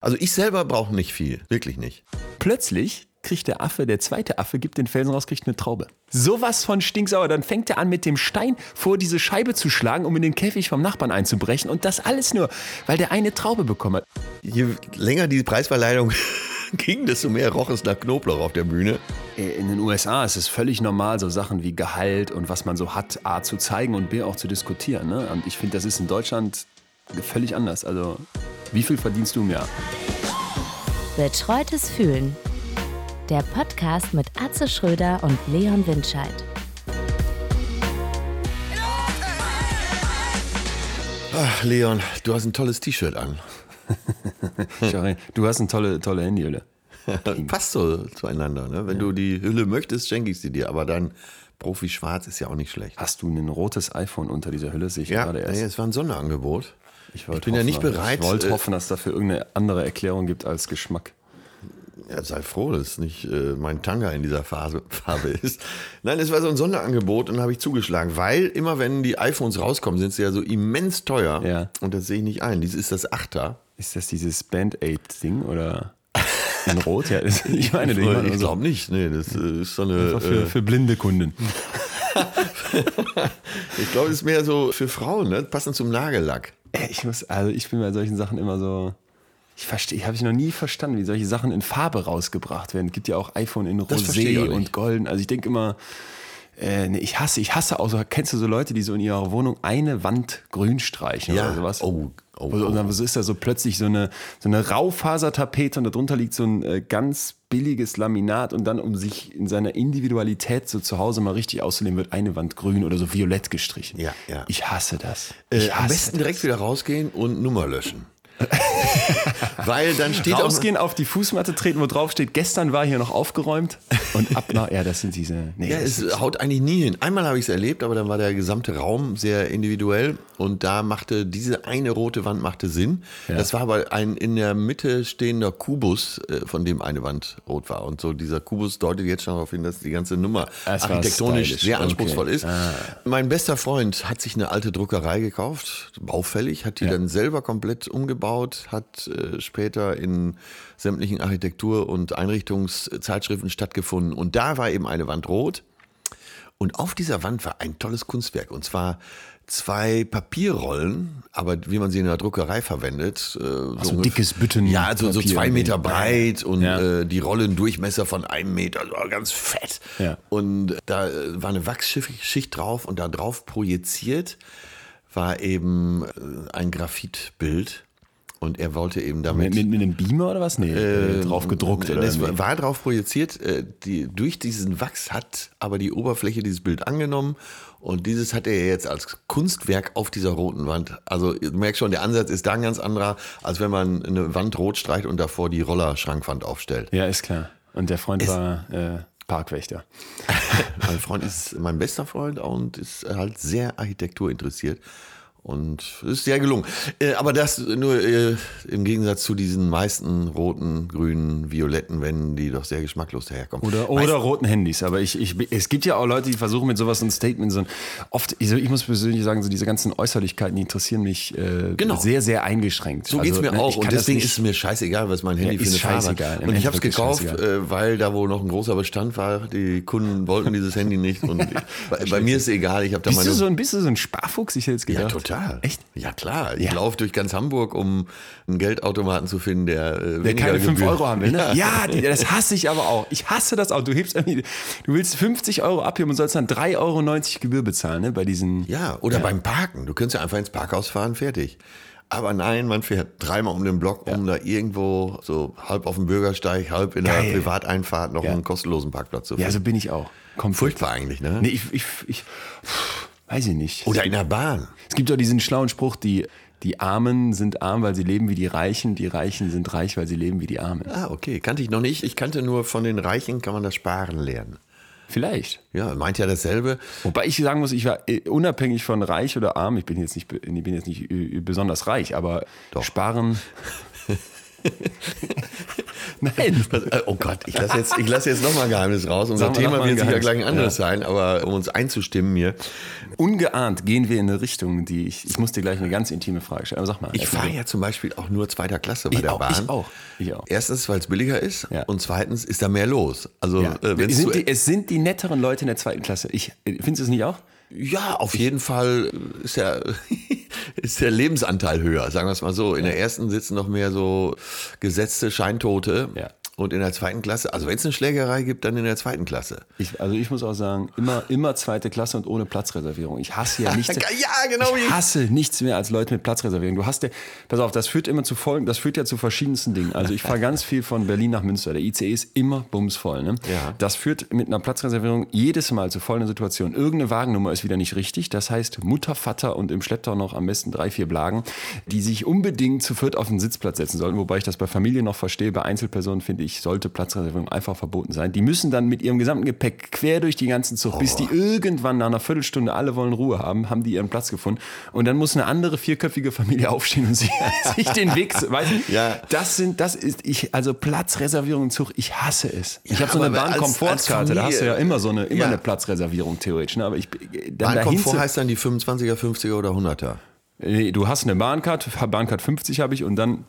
Also ich selber brauche nicht viel, wirklich nicht. Plötzlich kriegt der Affe, der zweite Affe, gibt den Felsen raus, kriegt eine Traube. Sowas von stinksauer. Dann fängt er an, mit dem Stein vor diese Scheibe zu schlagen, um in den Käfig vom Nachbarn einzubrechen. Und das alles nur, weil der eine Traube bekommen hat. Je länger die Preisverleihung ging, desto mehr roch es nach Knoblauch auf der Bühne. Äh, In den USA ist es völlig normal, so Sachen wie Gehalt und was man so hat, A zu zeigen und B auch zu diskutieren. Ne? Und ich finde, das ist in Deutschland völlig anders. Also, wie viel verdienst du im Jahr? Betreutes Fühlen. Der Podcast mit Atze Schröder und Leon Windscheid. Ach, Leon, du hast ein tolles T-Shirt an. Du hast eine tolle, tolle Handyhülle. Passt so zueinander. Ne? Wenn du die Hülle möchtest, schenke ich sie dir. Aber dein Profi-Schwarz ist ja auch nicht schlecht. Hast du ein rotes iPhone unter dieser Hülle? Sehe ich Ja, gerade nee, erst. es war ein Sonderangebot. Ich, wollte bin ja nicht hoffen, bereit, Ich wollte äh, hoffen, dass es dafür irgendeine andere Erklärung gibt als Geschmack. Ja, sei froh, dass nicht äh, mein Tanga in dieser Phase, Farbe ist. Nein, es war so ein Sonderangebot und habe ich zugeschlagen, weil immer wenn die iPhones rauskommen, sind sie ja so immens teuer. Ja. Und das sehe ich nicht ein. Dies ist das Achter. Ist das dieses Band-Aid-Ding oder in Rot? Ja, ich meine, ich so- glaube nicht. Nee, das äh, ist so eine. einfach für, Äh, für blinde Kunden. ich glaube, es ist mehr so für Frauen, ne? Passend zum Nagellack. Äh, Ich muss, also ich bin bei solchen Sachen immer so. Ich verstehe, habe ich noch nie verstanden, wie solche Sachen in Farbe rausgebracht werden. Es gibt ja auch iPhone in Das Rosé und Golden. Also ich denke immer, äh, nee, ich hasse, ich hasse auch so, kennst du so Leute, die so in ihrer Wohnung eine Wand grün streichen Ja. oder sowas? Oh, oh, Und, und dann so ist da so plötzlich so eine, so eine Raufasertapete und darunter liegt so ein äh, ganz billiges Laminat und dann, um sich in seiner Individualität so zu Hause mal richtig auszuleben, wird eine Wand grün oder so violett gestrichen. Ja, ja. Ich hasse das. Äh, Ich am hasse besten direkt wieder rausgehen und Nummer löschen. Weil dann steht. Rausgehen, auf die Fußmatte treten, wo drauf steht, gestern war hier noch aufgeräumt und ab nach, ja, das sind diese, nee, Ja, es haut eigentlich nie hin. Einmal habe ich es erlebt, aber dann war der gesamte Raum sehr individuell und da machte diese eine rote Wand machte Sinn. Das war aber ein in der Mitte stehender Kubus, äh, von dem eine Wand rot war. Und so dieser Kubus deutet jetzt schon darauf hin, dass die ganze Nummer Es architektonisch sehr okay. anspruchsvoll ist. Ah. Mein bester Freund hat sich eine alte Druckerei gekauft, baufällig, hat die Ja. dann selber komplett umgebaut, hat äh, später in sämtlichen Architektur- und Einrichtungszeitschriften stattgefunden. Und da war eben eine Wand rot. Und auf dieser Wand war ein tolles Kunstwerk. Und zwar zwei Papierrollen, aber wie man sie in der Druckerei verwendet. Äh, so so dickes Bütten- Ja, so, so zwei Meter breit und Ja. äh, die Rollendurchmesser von einem Meter, so ganz fett. Ja. Und da äh, war eine Wachsschicht drauf und da drauf projiziert war eben äh, ein Graphitbild. Und er wollte eben damit. mit, mit, einem Beamer oder was? Nee, äh, drauf gedruckt oder Es nee. war drauf projiziert. äh, Die, durch diesen Wachs hat aber die Oberfläche dieses Bild angenommen. Und dieses hat er jetzt als Kunstwerk auf dieser roten Wand. Also du merkst schon, der Ansatz ist da ein ganz anderer, als wenn man eine Wand rot streicht und davor die Rollerschrankwand aufstellt. Ja, ist klar. Und der Freund war äh, Parkwächter. mein Freund ist mein bester Freund und ist halt sehr Architektur interessiert. Und es ist sehr gelungen. Äh, aber das nur äh, im Gegensatz zu diesen meisten roten, grünen, violetten Wänden, die doch sehr geschmacklos daherkommen. Oder, oder roten Handys. Aber ich, ich, es gibt ja auch Leute, die versuchen mit sowas ein Statement, so ein, oft, ich, ich muss persönlich sagen, so diese ganzen Äußerlichkeiten, die interessieren mich äh, Genau. sehr, sehr eingeschränkt. So geht's mir ne, auch. Und deswegen ist es mir scheißegal, was mein Handy Ja, für eine Farbe hat. Und ich habe es gekauft, äh, weil da wo noch ein großer Bestand war, die Kunden wollten dieses Handy nicht. Und bei, bei mir ist es egal. Ich habe da Bist meine du, so ein, bist du so ein Sparfuchs? Ich hätte jetzt Ja, gedacht. Total. Echt? Ja, klar. Ich Ja. laufe durch ganz Hamburg, um einen Geldautomaten zu finden, der, äh, Der keine 5 Gebühr- Euro haben will, ne? Ja, die, das hasse ich aber auch. Ich hasse das auch. Du hebst irgendwie, du willst 50 Euro abheben und sollst dann 3,90 Euro Gebühr bezahlen, ne? Bei diesen. Ja, oder beim Parken. Du könntest ja einfach ins Parkhaus fahren, fertig. Aber nein, man fährt dreimal um den Block, um da irgendwo so halb auf dem Bürgersteig, halb in der. Privateinfahrt noch Ja. einen kostenlosen Parkplatz zu Ja, finden. so bin ich auch. Kommt Furchtbar eigentlich, ne? Nee, ich, ich, ich weiß ich nicht. Oder in der Bahn. Es gibt doch diesen schlauen Spruch, die, die Armen sind arm, weil sie leben wie die Reichen, die Reichen sind reich, weil sie leben wie die Armen. Ah, okay. Kannte ich noch nicht. Ich kannte nur von den Reichen kann man das Sparen lernen. Vielleicht. Ja, meint ja dasselbe. Wobei ich sagen muss, ich war äh, unabhängig von reich oder arm, ich bin jetzt nicht, ich bin jetzt nicht äh, besonders reich, aber Doch. sparen, Nein. Oh Gott, ich lasse jetzt, ich lasse jetzt nochmal ein Geheimnis raus. Unser wir Thema ein wird sicher gleich ein anderes Ja. sein, aber um uns einzustimmen hier. Ungeahnt gehen wir in eine Richtung, die ich. Ich muss dir gleich eine ganz intime Frage stellen. Aber sag mal. Ich fahre ja zum Beispiel auch nur zweiter Klasse bei Ich der auch, Bahn. ich auch, ich auch. Erstens, weil es billiger ist Ja. und zweitens ist da mehr los. Also Ja. äh, sind die, es sind die netteren Leute in der zweiten Klasse. Ich, äh, findest du es nicht auch? Ja, auf jeden Fall ist der, ist der Lebensanteil höher, sagen wir es mal so. In der ersten sitzen noch mehr so gesetzte Scheintote. Ja. Und in der zweiten Klasse, also wenn es eine Schlägerei gibt, dann in der zweiten Klasse. Ich, also ich muss auch sagen, immer, immer zweite Klasse und ohne Platzreservierung. Ich hasse ja nichts. Ja, genau Ich hasse nichts mehr als Leute mit Platzreservierung. Du hast ja, pass auf, das führt immer zu Folgen, das führt ja zu verschiedensten Dingen. Also ich fahre ganz viel von Berlin nach Münster. Der ICE ist immer bumsvoll. Ne? Ja. Das führt mit einer Platzreservierung jedes Mal zu folgender Situation. Irgendeine Wagennummer ist wieder nicht richtig. Das heißt, Mutter, Vater und im Schlepptau noch am besten drei, vier Blagen, die sich unbedingt zu viert auf den Sitzplatz setzen sollten. Wobei ich das bei Familien noch verstehe. Bei Einzelpersonen finde ich, sollte Platzreservierung einfach verboten sein. Die müssen dann mit ihrem gesamten Gepäck quer durch die ganzen Zug, bis die irgendwann nach einer Viertelstunde alle wollen Ruhe haben, haben die ihren Platz gefunden. Und dann muss eine andere vierköpfige Familie aufstehen und sich, sich den Weg, weißt du? Ja. Das sind, das ist, ich, also Platzreservierung im Zug, ich hasse es. Ich Ja, habe so eine Bahnkomfortkarte, da hast du ja immer so eine, immer Ja. eine Platzreservierung theoretisch. Ne? Aber ich, dann Bahnkomfort heißt dann die 25er, 50er oder 100er. Nee, du hast eine Bahncard, Bahncard 50 habe ich und dann,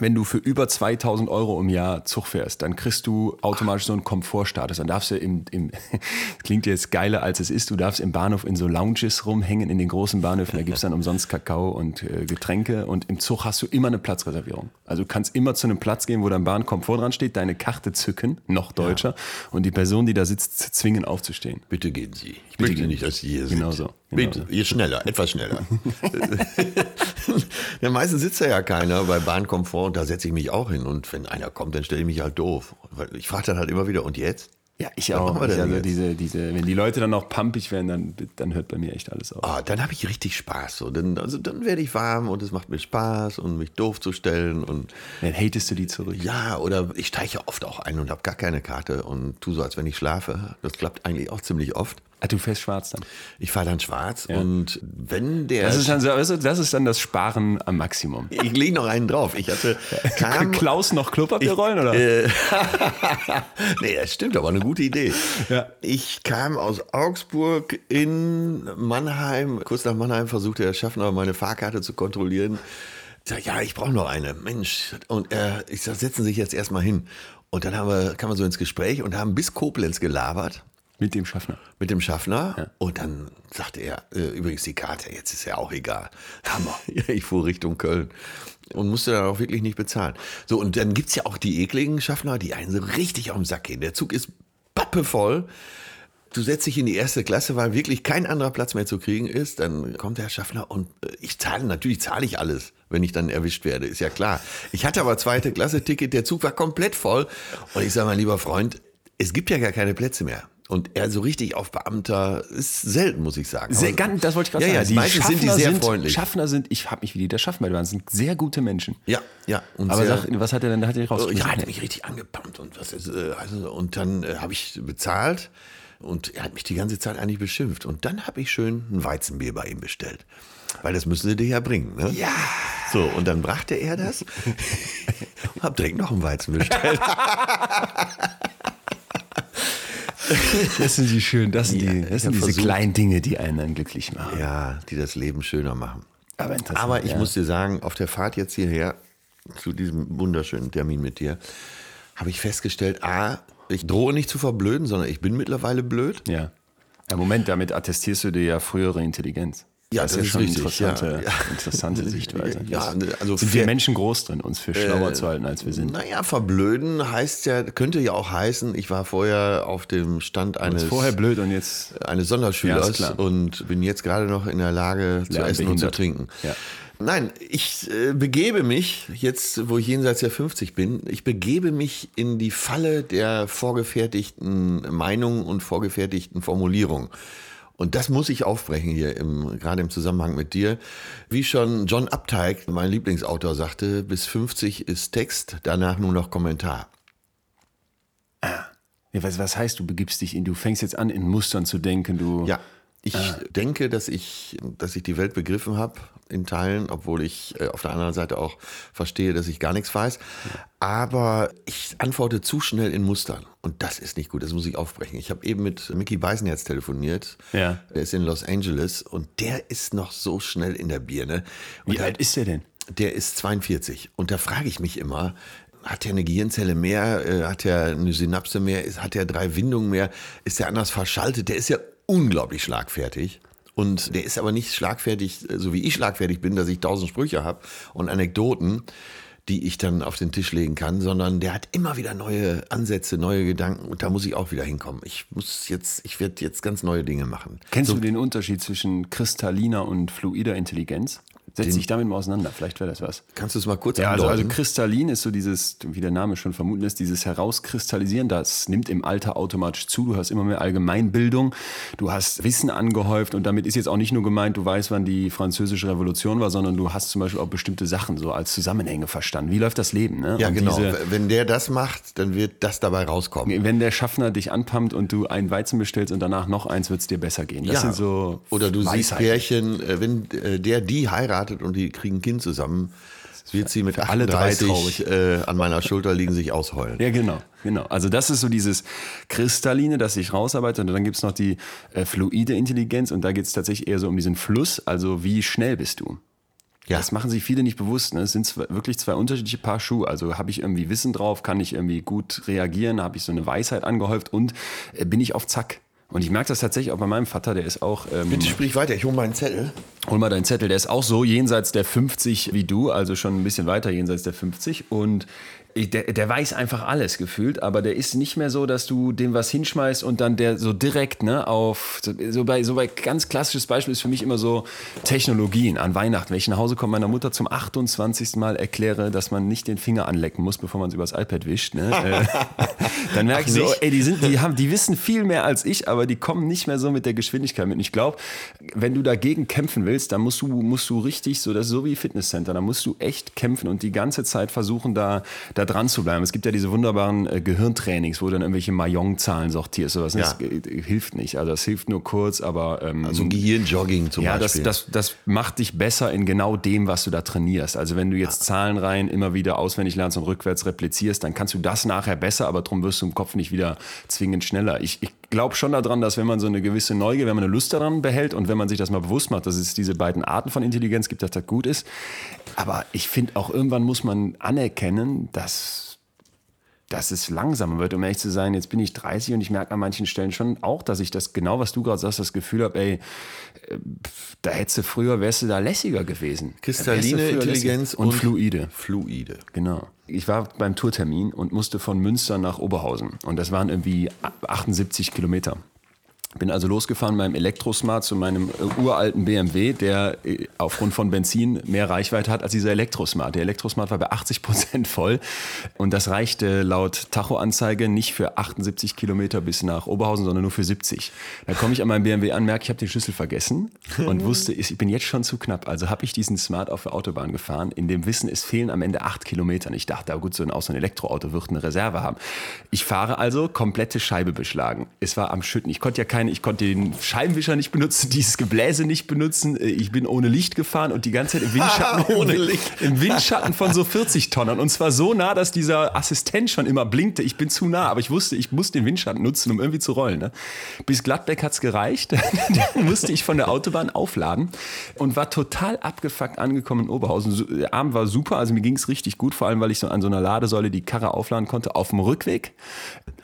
wenn du für über 2000 Euro im Jahr Zug fährst, dann kriegst du automatisch so einen Komfortstatus. Dann darfst du im, im klingt jetzt geiler als es ist, du darfst im Bahnhof in so Lounges rumhängen, in den großen Bahnhöfen, da gibt's dann umsonst Kakao und äh, Getränke und im Zug hast du immer eine Platzreservierung. Also du kannst immer zu einem Platz gehen, wo dein Bahnkomfort dran steht, deine Karte zücken, noch deutscher, und die Person, die da sitzt, zwingen aufzustehen. Bitte gehen Sie. Ich Bitte möchte gehen nicht, dass Sie hier sind. Genau so, genau ihr schneller, etwas schneller. ja, meistens sitzt da ja keiner bei Bahnkomfort und da setze ich mich auch hin. Und wenn einer kommt, dann stelle ich mich halt doof. Ich frage dann halt immer wieder, und jetzt? Ja, ich Was auch. Ich, also jetzt? diese, diese, wenn die Leute dann auch pumpig werden, dann, dann hört bei mir echt alles auf. Ah, dann habe ich richtig Spaß. So. Dann, also dann werde ich warm und es macht mir Spaß und mich doof zu stellen. Und Dann hatest du die zurück. ja, oder ich steige ja oft auch ein und habe gar keine Karte und tu so, als wenn ich schlafe. Das klappt eigentlich auch ziemlich oft. Ah, du fährst schwarz dann. Ich fahre dann schwarz und wenn der. Das ist dann, so- weißt du, das ist dann das Sparen am Maximum. ich lege noch einen drauf. Ich hatte. Kam, Klaus noch Klopapier rollen, oder? Äh, nee, das stimmt, aber eine gute Idee. Ja. Ich kam aus Augsburg in Mannheim. Kurz nach Mannheim versuchte der Schaffner meine Fahrkarte zu kontrollieren. Ich sag, ja, ich brauche noch eine. Mensch. Und er, ich sag, setzen Sie sich jetzt erstmal hin. Und dann haben wir, kamen wir so ins Gespräch und haben bis Koblenz gelabert Mit dem Schaffner. mit dem Schaffner. Und dann sagte er, äh, übrigens die Karte, jetzt ist ja auch egal. Hammer. ja, ich fuhr Richtung Köln und musste dann auch wirklich nicht bezahlen. So, und dann gibt's ja auch die ekligen Schaffner, die einen so richtig auf den Sack gehen. Der Zug ist pappevoll. Du setzt dich in die erste Klasse, weil wirklich kein anderer Platz mehr zu kriegen ist. Dann kommt der Schaffner und äh, ich zahle, natürlich zahle ich alles, wenn ich dann erwischt werde, ist ja klar. Ich hatte aber zweite Klasse Ticket, der Zug war komplett voll. Und ich sage, mein lieber Freund, es gibt ja gar keine Plätze mehr. Und er so richtig auf Beamter ist selten, muss ich sagen. Sehr, ganz, das wollte ich gerade ja, sagen. Ja, die meisten sind die Schaffner sehr sind, freundlich. Schaffner sind, ich habe mich wie die der Schaffner Bahn, sind sehr gute Menschen. Ja, ja. Aber sehr, sag, was hat er denn, hat er rausgefunden? ja, hat mich richtig angepumpt und was äh, also, und dann äh, habe ich bezahlt und er hat mich die ganze Zeit eigentlich beschimpft und dann habe ich schön ein Weizenbier bei ihm bestellt, weil das müssen sie dir ja bringen, ne? Ja. So und dann brachte er das und hab direkt noch ein Weizen bestellt. Das sind die schön, das sind, Ja, die, das sind diese versucht- kleinen Dinge, die einen dann glücklich machen. ja, die das Leben schöner machen. Aber interessant. Aber ich ja. muss dir sagen, auf der Fahrt jetzt hierher zu diesem wunderschönen Termin mit dir, habe ich festgestellt, a, ich drohe nicht zu verblöden, sondern ich bin mittlerweile blöd. Ja. ja. Moment, damit attestierst du dir ja frühere Intelligenz. Ja, das ist schon richtig, Interessante, ja, ja. interessante Sichtweise. Ja, Das also sind wir Menschen groß drin, uns für schlauer zu halten, als wir sind. Naja, verblöden heißt ja, könnte ja auch heißen, ich war vorher auf dem Stand eines, Vorher blöd und jetzt eines Ja, Sonderschülers ist klar. und bin jetzt gerade noch in der Lage zu essen und zu trinken. Ja. Nein, ich äh, begebe mich, jetzt wo ich jenseits der 50 bin, ich begebe mich in die Falle der vorgefertigten Meinungen und vorgefertigten Formulierungen. Und das muss ich aufbrechen hier, im, gerade im Zusammenhang mit dir. Wie schon John Updike, mein Lieblingsautor, sagte, bis 50 ist Text, danach nur noch Kommentar. Ja, was, was heißt, du begibst dich in, du fängst jetzt an, in Mustern zu denken, du. Ja. Ich denke, dass ich, dass ich die Welt begriffen habe in Teilen, obwohl ich äh, auf der anderen Seite auch verstehe, dass ich gar nichts weiß. Aber ich antworte zu schnell in Mustern. Und das ist nicht gut, das muss ich aufbrechen. Ich habe eben mit Mickey Beisenherz telefoniert. Ja. Der ist in Los Angeles und der ist noch so schnell in der Birne. Und Wie alt ist der denn? der ist 42. Und da frage ich mich immer, hat er eine Gehirnzelle mehr? Äh, Hat er eine Synapse mehr? Hat er drei Windungen mehr? Ist er anders verschaltet? Der ist ja unglaublich schlagfertig. Und der ist aber nicht schlagfertig, so wie ich schlagfertig bin, dass ich tausend Sprüche habe und Anekdoten, die ich dann auf den Tisch legen kann, sondern der hat immer wieder neue Ansätze, neue Gedanken und da muss ich auch wieder hinkommen. Ich muss jetzt, ich werde jetzt ganz neue Dinge machen. Kennst du den Unterschied zwischen kristalliner und fluider Intelligenz? Setz dich damit mal auseinander, vielleicht wäre das was. Kannst du es mal kurz Ja, also, also kristallin ist so dieses, wie der Name schon vermuten lässt, dieses Herauskristallisieren. Das nimmt im Alter automatisch zu. Du hast immer mehr Allgemeinbildung. Du hast Wissen angehäuft und damit ist jetzt auch nicht nur gemeint, du weißt, wann die französische Revolution war, sondern du hast zum Beispiel auch bestimmte Sachen so als Zusammenhänge verstanden. Wie läuft das Leben? Ne? ja, Und genau. diese- Wenn der das macht, dann wird das dabei rauskommen. wenn der Schaffner dich anpumpt und du einen Weizen bestellst und danach noch eins, wird es dir besser gehen. Das sind so Oder du siehst Weisheiten. Pärchen, äh, wenn äh, der die heiratet und die kriegen ein Kind zusammen, wird sie mit alle drei 38 äh, an meiner Schulter liegen, sich ausheulen. Ja, genau, genau. Also das ist so dieses Kristalline, das sich rausarbeitet. Und dann gibt's noch die äh, fluide Intelligenz und da geht's tatsächlich eher so um diesen Fluss, also wie schnell bist du. Ja. Das machen sich viele nicht bewusst. Ne? Es sind zwei, wirklich zwei unterschiedliche Paar Schuhe. Also habe ich irgendwie Wissen drauf, kann ich irgendwie gut reagieren, habe ich so eine Weisheit angehäuft und äh, bin ich auf Zack. Und ich merke das tatsächlich auch bei meinem Vater, der ist auch ähm, Bitte sprich weiter, ich hole meinen Zettel. Hol mal deinen Zettel, der ist auch so jenseits der 50 wie du, also schon ein bisschen weiter jenseits der 50 und der, der weiß einfach alles gefühlt, aber der ist nicht mehr so, dass du dem was hinschmeißt und dann der so direkt ne, auf, so- bei, so bei ganz klassisches Beispiel ist für mich immer so Technologien an Weihnachten. Wenn ich nach Hause komme, meiner Mutter zum 28. Mal erkläre, dass man nicht den Finger anlecken muss, bevor man es übers iPad wischt, ne, äh, dann merke ich so, nicht? ey, die, sind, die, haben, die wissen viel mehr als ich, aber die kommen nicht mehr so mit der Geschwindigkeit mit. Und ich glaube, wenn du dagegen kämpfen willst, dann musst du, musst du richtig, so das ist so wie Fitnesscenter, da musst du echt kämpfen und die ganze Zeit versuchen, da, da dran zu bleiben. Es gibt ja diese wunderbaren äh, Gehirntrainings, wo du dann irgendwelche Mayong-Zahlen sortierst. Sowas. Ja. Das äh, hilft nicht. Also das hilft nur kurz, aber ähm, Also Gehirnjogging zum ja, das, Beispiel. das, das macht dich besser in genau dem, was du da trainierst. Also wenn du jetzt Zahlenreihen immer wieder auswendig lernst und rückwärts replizierst, dann kannst du das nachher besser, aber darum wirst du im Kopf nicht wieder zwingend schneller. Ich, ich glaube schon daran, dass wenn man so eine gewisse Neugier, wenn man eine Lust daran behält und wenn man sich das mal bewusst macht, dass es diese beiden Arten von Intelligenz gibt, dass das gut ist. Aber ich finde auch irgendwann muss man anerkennen, dass dass es langsamer wird, um ehrlich zu sein. Jetzt bin ich 30 und ich merke an manchen Stellen schon auch, dass ich das genau, was du gerade sagst, das Gefühl habe, ey, äh, da hättest du früher, wärst du da lässiger gewesen. Kristalline Intelligenz lässiger. und, fluide. Fluide. Genau. Ich war beim Tourtermin und musste von Münster nach Oberhausen. Und das waren irgendwie 78 Kilometer. Bin also losgefahren mit meinem Elektrosmart zu meinem äh, uralten BMW, der äh, aufgrund von Benzin mehr Reichweite hat als dieser Elektrosmart. Der Elektrosmart war bei 80 Prozent voll und das reichte laut Tachoanzeige nicht für 78 Kilometer bis nach Oberhausen, sondern nur für 70. Da komme ich an meinem BMW an, merke, ich habe den Schlüssel vergessen und wusste, ich bin jetzt schon zu knapp. Also habe ich diesen Smart auf der Autobahn gefahren, in dem Wissen, es fehlen am Ende acht Kilometer. Und ich dachte, gut, so ein, auch so ein Elektroauto wird eine Reserve haben. Ich fahre also komplette Scheibe beschlagen. Es war am Schütten. Ich konnte ja keine, ich konnte den Scheibenwischer nicht benutzen, dieses Gebläse nicht benutzen. Ich bin ohne Licht gefahren und die ganze Zeit im Windschatten, Ohne Licht. im Windschatten von so 40 Tonnen. Und zwar so nah, dass dieser Assistent schon immer blinkte. Ich bin zu nah, aber ich wusste, ich muss den Windschatten nutzen, um irgendwie zu rollen. Ne? Bis Gladbeck hat's gereicht. Dann musste ich von der Autobahn aufladen und war total abgefuckt angekommen in Oberhausen. Der Abend war super, also mir ging's richtig gut, vor allem weil ich so an so einer Ladesäule die Karre aufladen konnte. Auf dem Rückweg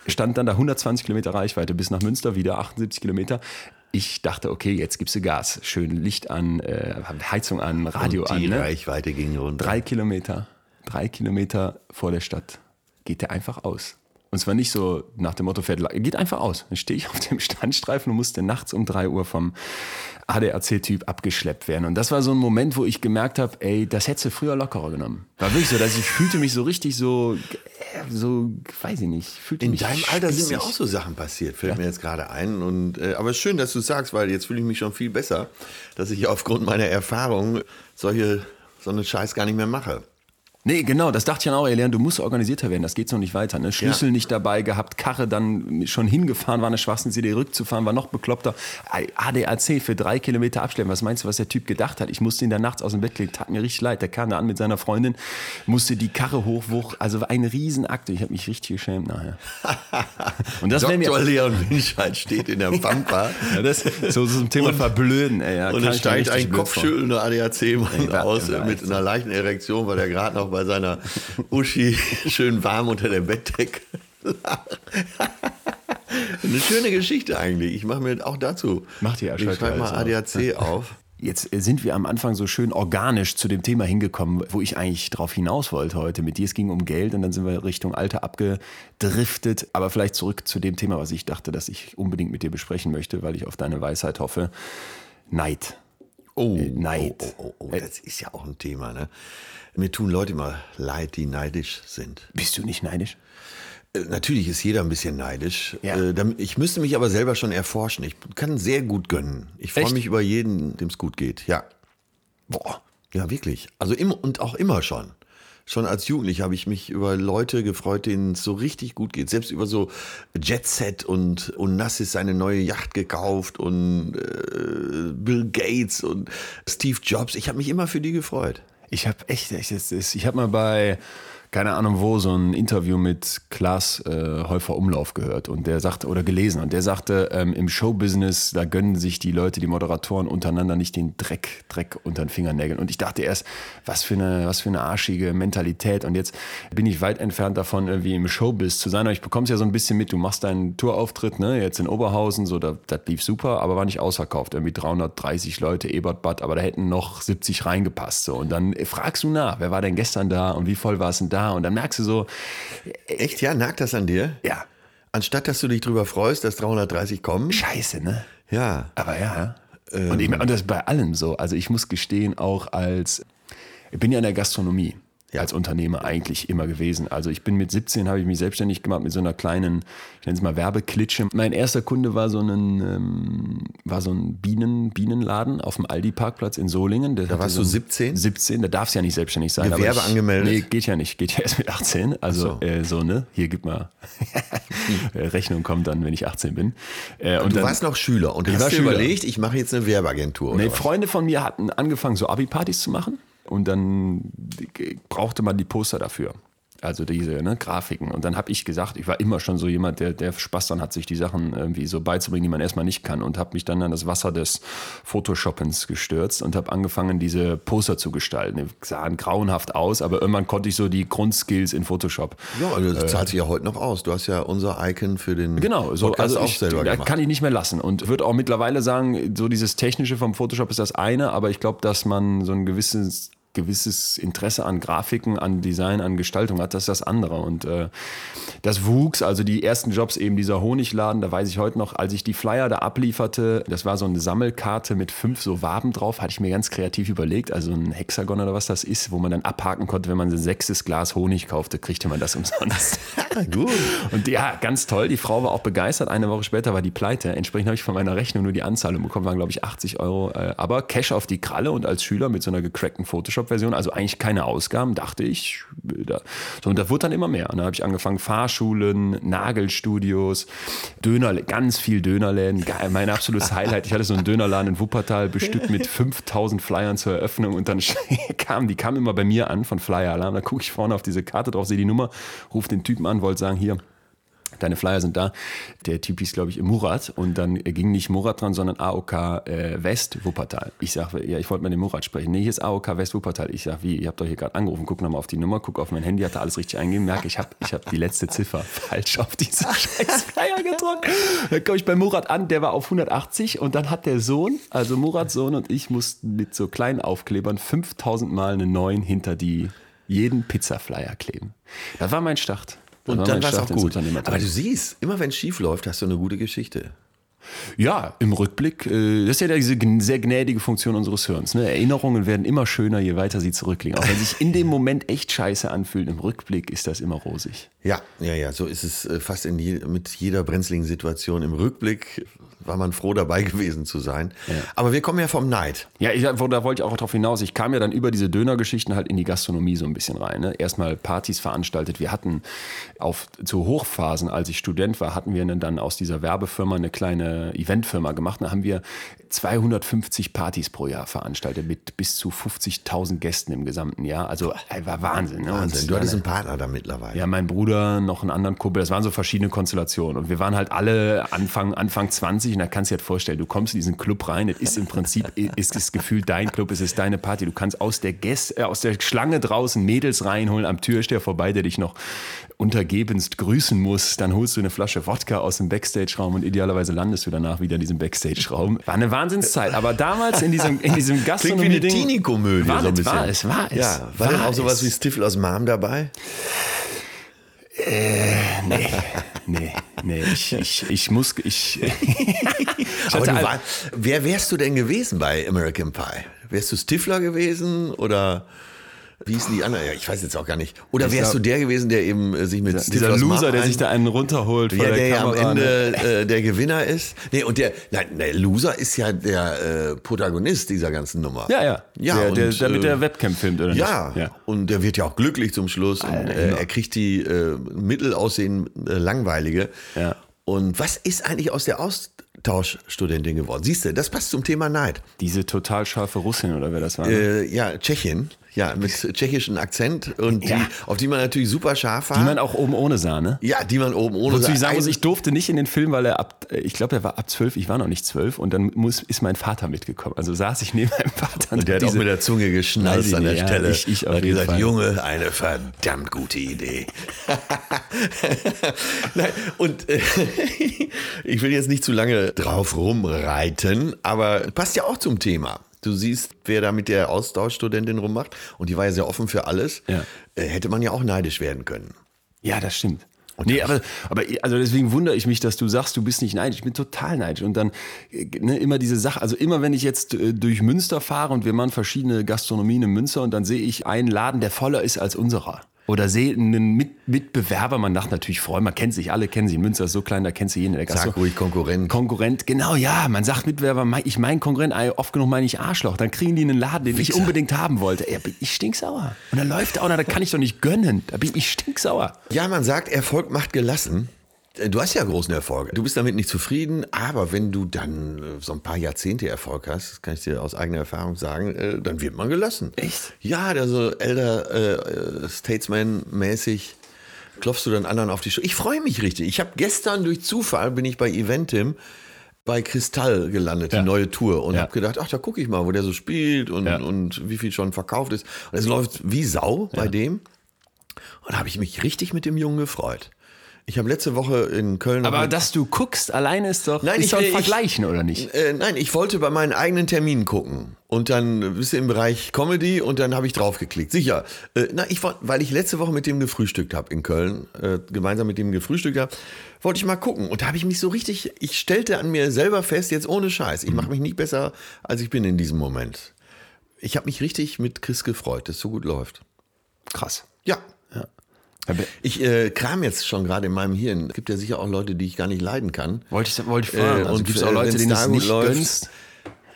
stand dann da 120 Kilometer Reichweite bis nach Münster, wieder 78 Kilometer. Ich dachte, okay, jetzt gibst du Gas. Schön Licht an, äh, Heizung an, Radio Und an. die Ne? Reichweite ging runter. Drei Kilometer, drei Kilometer vor der Stadt geht der einfach aus. Und zwar nicht so nach dem Motto, fährt, geht einfach aus. Dann stehe ich auf dem Standstreifen und musste nachts um drei Uhr vom ADAC-Typ abgeschleppt werden. Und das war so ein Moment, wo ich gemerkt habe, ey, das hättest du früher lockerer genommen. War wirklich so, dass ich fühlte mich so richtig so, äh, so, weiß ich nicht. Fühlte In mich deinem Alter sind mir auch so Sachen passiert, fällt mir jetzt gerade ein. Und, äh, aber es ist schön, dass du es sagst, weil jetzt fühle ich mich schon viel besser, dass ich aufgrund meiner Erfahrung solche, so einen Scheiß gar nicht mehr mache. Nee, genau, das dachte ich dann auch, ey, Leon, du musst organisierter werden, das geht so nicht weiter. Ne? Schlüssel Ja. nicht dabei gehabt, Karre dann schon hingefahren, war eine Schwachsinnsidee, rückzufahren, war noch bekloppter. ADAC für drei Kilometer abstellen, was meinst du, was der Typ gedacht hat? Ich musste ihn da nachts aus dem Bett legen, tat mir richtig leid. Der kam da an mit seiner Freundin, musste die Karre hochwuch, also ein Riesenakt. Ich habe mich richtig geschämt nachher. Und das wäre mir... Dr. Leon Winscheid steht in der Pampa Ja, das, so zum Thema Verblöden, ey. Ja, und mir steigt ein kopfschüttelnder ADAC-Mann aus war mit einer leichten Erektion, weil er gerade noch bei seiner Uschi schön warm unter der Bettdecke lag. Eine schöne Geschichte eigentlich. Ich mache mir auch dazu. Mach die Ich schreibe mal ADAC auf. Jetzt äh, sind wir am Anfang so schön organisch zu dem Thema hingekommen, wo ich eigentlich drauf hinaus wollte heute mit dir. Es ging um Geld und dann sind wir Richtung Alter abgedriftet. Aber vielleicht zurück zu dem Thema, was ich dachte, dass ich unbedingt mit dir besprechen möchte, weil ich auf deine Weisheit hoffe. Neid. Oh, Neid. Oh, oh, oh, oh, das ist ja auch ein Thema. Ne? Mir tun Leute immer leid, die neidisch sind. Bist du nicht neidisch? Äh, Natürlich ist jeder ein bisschen neidisch. Ja. Äh, Ich müsste mich aber selber schon erforschen. Ich kann sehr gut gönnen. Ich freue mich über jeden, dem es gut geht. Ja. Boah. Ja, wirklich. Also immer und auch immer schon. Schon als Jugendlicher habe ich mich über Leute gefreut, denen es so richtig gut geht. Selbst über so Jet Set und, und Nassis seine neue Yacht gekauft und äh, Bill Gates und Steve Jobs. Ich habe mich immer für die gefreut. Ich habe echt, echt ich habe mal bei keine Ahnung wo so ein Interview mit Klaas äh, Häufer Umlauf gehört und der sagte oder gelesen und der sagte ähm, im Showbusiness da gönnen sich die Leute die Moderatoren untereinander nicht den Dreck Dreck unter den Fingernägeln. Und ich dachte erst was für eine was für eine arschige Mentalität. Und jetzt bin ich weit entfernt davon irgendwie im Showbiz zu sein. Aber ich bekomme es ja so ein bisschen mit. Du machst deinen Tourauftritt ne jetzt in Oberhausen so da, das lief super aber war nicht ausverkauft. Irgendwie 330 Leute Ebertbad aber da hätten noch 70 reingepasst so. Und dann fragst du nach wer war denn gestern da und wie voll war es denn da und dann merkst du so Echt, ja? Nagt das an dir? ja Anstatt dass du dich drüber freust, dass 330 kommen? scheiße ne Ja. aber ja und, ich, und das bei allem so also ich muss gestehen auch als ich bin ja in der Gastronomie als Unternehmer eigentlich immer gewesen. Also ich bin mit 17 habe ich mich selbstständig gemacht mit so einer kleinen, ich nenne es mal Werbeklitsche. Mein erster Kunde war so ein, ähm, war so ein Bienen, Bienenladen auf dem Aldi-Parkplatz in Solingen. Da warst du 17? 17, da darf es ja nicht selbstständig sein. Gewerbe ich, angemeldet? Nee, geht ja nicht. Geht ja erst mit 18. Also so. äh, so, ne? Hier gib mal. Äh, Rechnung kommt dann, wenn ich 18 bin. Äh, und Du dann, warst noch Schüler und hast dir Schüler. überlegt, ich mache jetzt eine Werbeagentur. Oder Nee? Freunde von mir hatten angefangen, so Abi-Partys zu machen und dann brauchte man die Poster dafür. Also diese ne, Grafiken. Und dann habe ich gesagt, ich war immer schon so jemand, der, der Spaß dann hat, sich die Sachen irgendwie so beizubringen, die man erstmal nicht kann. Und habe mich dann an das Wasser des Photoshoppens gestürzt und habe angefangen, diese Poster zu gestalten. Die sahen grauenhaft aus, aber irgendwann konnte ich so die Grundskills in Photoshop Ja, also das zahlt sich ja heute noch aus. Du hast ja unser Icon für den Genau, so, Podcast also auch ich, selber da gemacht. kann ich nicht mehr lassen und würde auch mittlerweile sagen, so dieses Technische vom Photoshop ist das eine, aber ich glaube, dass man so ein gewisses gewisses Interesse an Grafiken, an Design, an Gestaltung hat, das ist das andere. Und äh, das wuchs, also die ersten Jobs eben dieser Honigladen, da weiß ich heute noch, als ich die Flyer da ablieferte, das war so eine Sammelkarte mit fünf so Waben drauf, hatte ich mir ganz kreativ überlegt, also ein Hexagon oder was das ist, wo man dann abhaken konnte, wenn man ein sechstes Glas Honig kaufte, kriegte man das umsonst. Gut. Und ja, ganz toll. Die Frau war auch begeistert. Eine Woche später war die pleite. Entsprechend habe ich von meiner Rechnung nur die Anzahlung bekommen, waren glaube ich 80 Euro. Äh, aber Cash auf die Kralle und als Schüler mit so einer gecrackten Photoshop-Version, also eigentlich keine Ausgaben, dachte ich. Da. So, und das wurde dann immer mehr. Und dann habe ich angefangen, Fahrschulen, Nagelstudios, Döner, ganz viel Dönerläden. Mein absolutes Highlight. Ich hatte so einen Dönerladen in Wuppertal, bestückt mit 5000 Flyern zur Eröffnung. Und dann kam, die kam immer bei mir an von Flyer Alarm. Da gucke ich vorne auf diese Karte drauf, sehe die Nummer, rufe den Typen an, wollte sagen, hier, Deine Flyer sind da. Der Typ hieß, glaube ich, Murat. Und dann ging nicht Murat dran, sondern AOK äh, West Wuppertal. Ich sage, ja, ich wollte mit dem Murat sprechen. Nee, hier ist AOK West Wuppertal. Ich sage, wie, ihr habt doch hier gerade angerufen. Guck nochmal auf die Nummer, guck auf mein Handy, hat da alles richtig eingegeben. Merke, ich habe ich hab die letzte Ziffer falsch auf diese scheiß Flyer gedruckt. Dann komme ich bei Murat an, der war auf 180. Und dann hat der Sohn, also Murats Sohn und ich, mussten mit so kleinen Aufklebern 5000 Mal eine 9 hinter die jeden Pizza-Flyer kleben. Das war mein Start. Und dann war es auch gut. Aber du siehst, immer wenn es schief läuft, hast du eine gute Geschichte. Ja, im Rückblick, äh, das ist ja diese sehr gnädige Funktion unseres Hirns. Ne? Erinnerungen werden immer schöner, je weiter sie zurückliegen. Auch wenn sich in dem Moment echt scheiße anfühlt, im Rückblick ist das immer rosig. Ja, ja, ja, so ist es äh, fast je, mit jeder brenzligen Situation. Im Rückblick war man froh dabei gewesen zu sein. Aber wir kommen ja vom Neid. Ja, ich, da wollte ich auch darauf hinaus. Ich kam ja dann über diese Dönergeschichten halt in die Gastronomie so ein bisschen rein. Ne? Erstmal Partys veranstaltet. Wir hatten auf zu Hochphasen, als ich Student war, hatten wir dann aus dieser Werbefirma eine kleine Eventfirma gemacht. Da haben wir 250 Partys pro Jahr veranstaltet mit bis zu 50.000 Gästen im gesamten Jahr. Also war Wahnsinn. Ne? Wahnsinn, Und du hattest einen Partner da mittlerweile. ja, mein Bruder, noch einen anderen Kumpel, das waren so verschiedene Konstellationen. Und wir waren halt alle Anfang, Anfang 20 und da kannst du dir halt vorstellen, du kommst in diesen Club rein, es ist im Prinzip, ist das Gefühl dein Club, es ist deine Party. Du kannst aus der, Gäste, äh, aus der Schlange draußen Mädels reinholen, am Türsteher vorbei, der dich noch untergebenst grüßen muss. Dann holst du eine Flasche Wodka aus dem Backstage-Raum und idealerweise landest du danach wieder in diesem Backstage-Raum. War eine Wahnsinnszeit. Aber damals in diesem, in diesem Klingt wie eine. Teenie-Komödie War so ein bisschen. war es, war es. Ja, war, denn auch sowas wie Stiefel aus Marm dabei? Nee, nee, nee, ich, ich, ich muss, ich. Aber du war, wer wärst du denn gewesen bei American Pie? Wärst du Stifler gewesen oder wie hießen die anderen? Ja, ich weiß jetzt auch gar nicht. Oder wärst du der gewesen, der eben äh, sich mit dieser aus Loser, der sich da einen runterholt ja, der der ja am Kamera. ne? Ende äh, der Gewinner ist. Nee, und der, nein, der Loser ist ja der äh, Protagonist dieser ganzen Nummer. Ja, ja. Ja, der, der, und, der mit äh, der Webcam filmt, oder Ja, nicht? Ja. und der wird ja auch glücklich zum Schluss. Und, äh, er kriegt die äh, mittelaussehen äh, langweilige. Ja. Und was ist eigentlich aus der Austauschstudentin geworden? Siehst du, das passt zum Thema Neid. Diese total scharfe Russin, oder wer das war. ne? Äh, ja, Tschechien. Ja, mit tschechischem Akzent und Ja. die, auf die man natürlich super scharf war. die man auch oben ohne sah, ne? ja, die man oben ohne Wozu ich sagen muss, ich durfte nicht in den Film, weil er ab, ich glaube, er war ab zwölf, ich war noch nicht zwölf und dann muss, ist mein Vater mitgekommen. Also saß ich neben meinem Vater. Und der hat auch mit der Zunge geschnalzt ich an der ja, Stelle. ich- ich auf und hat gesagt, Fall. Junge, eine verdammt gute Idee. Nein, und äh, ich will jetzt nicht zu lange drauf rumreiten, aber passt ja auch zum Thema. Du siehst, wer da mit der Austauschstudentin rummacht und die war ja sehr offen für alles, Ja. äh, hätte man ja auch neidisch werden können. Ja, das stimmt. Nee, aber, aber also deswegen wundere ich mich, dass du sagst, du bist nicht neidisch. Ich bin total neidisch. Und dann äh, ne, immer diese Sache, also immer wenn ich jetzt äh, durch Münster fahre und wir machen verschiedene Gastronomien in Münster und dann sehe ich einen Laden, der voller ist als unserer. Oder sehe einen Mit Mitbewerber, man dachte natürlich Freund, man kennt sich, alle kennen sich. Münster ist so klein, da kennst du jeden in der. Sag ruhig Konkurrent. Konkurrent, genau, ja, man sagt Mitbewerber, ich mein Konkurrent, oft genug meine ich Arschloch. Dann kriegen die einen Laden, den ich Wichser. unbedingt haben wollte. Ey, ich stinksauer. Und dann läuft auch, da kann ich doch nicht gönnen. Da bin ich stinksauer. Ja, man sagt, Erfolg macht gelassen. Äh, Du hast ja großen Erfolg. Du bist damit nicht zufrieden, aber wenn du dann äh, so ein paar Jahrzehnte Erfolg hast, das kann ich dir aus eigener Erfahrung sagen, äh, dann wird man gelassen. Echt? Ja, der so Elder äh, Statesman-mäßig klopfst du dann anderen auf die Schulter. Ich freue mich richtig. Ich habe gestern durch Zufall bin ich bei Eventim bei Kristall gelandet, Ja. die neue Tour und Ja. habe gedacht, ach, da gucke ich mal, wo der so spielt und, Ja. und wie viel schon verkauft ist. Und es läuft wie Sau bei dem. Und da habe ich mich richtig mit dem Jungen gefreut. Ich habe letzte Woche in Köln. Aber dass du guckst, alleine ist doch, Nein, ist ich ich- Vergleichen, oder nicht? Äh, nein, ich wollte bei meinen eigenen Terminen gucken. Und dann bist du im Bereich Comedy und dann habe ich draufgeklickt. Sicher. Äh, na, ich weil ich letzte Woche mit dem gefrühstückt habe in Köln, äh, gemeinsam mit dem gefrühstückt habe, wollte ich mal gucken. Und da habe ich mich so richtig, ich stellte an mir selber fest, jetzt ohne Scheiß, ich mache mich nicht besser, als ich bin in diesem Moment. Ich habe mich richtig mit Chris gefreut, dass es so gut läuft. Krass. Ja. Aber Ich äh, kram jetzt schon gerade in meinem Hirn. Es gibt ja sicher auch Leute, die ich gar nicht leiden kann. Wollte ich, wollte ich fragen. Äh, also gibt es auch äh, Leute, denen es gut nicht läuft, gönnst?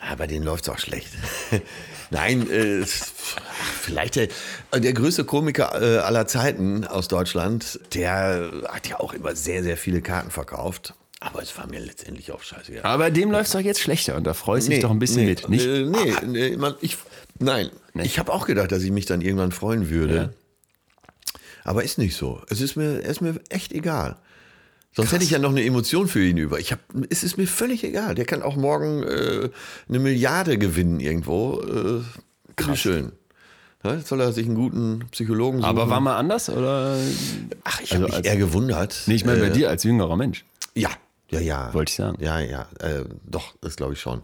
Ja, bei denen läuft es auch schlecht. Nein, äh, vielleicht der, der größte Komiker äh, aller Zeiten aus Deutschland, der hat ja auch immer sehr, sehr viele Karten verkauft. Aber es war mir letztendlich auch scheißegal. Aber dem läuft es doch jetzt schlechter und da freust du dich doch ein bisschen nee, mit, nicht? Äh, nee, nee man, ich, nein. Ich habe auch gedacht, dass ich mich dann irgendwann freuen würde. Aber ist nicht so. Es ist mir, ist mir echt egal. Sonst hätte ich ja noch eine Emotion für ihn über. Ich hab, es ist mir völlig egal. Der kann auch morgen äh, eine Milliarde gewinnen irgendwo. Äh, Krass. schön. Ja, jetzt soll er sich einen guten Psychologen suchen. Aber war mal anders? Oder? Ach, ich Also habe mich eher gewundert. Nee, ich meine bei Äh, dir als jüngerer Mensch. Ja, ja, ja. Wollte ich sagen. Ja, ja, äh, doch, das glaube ich schon.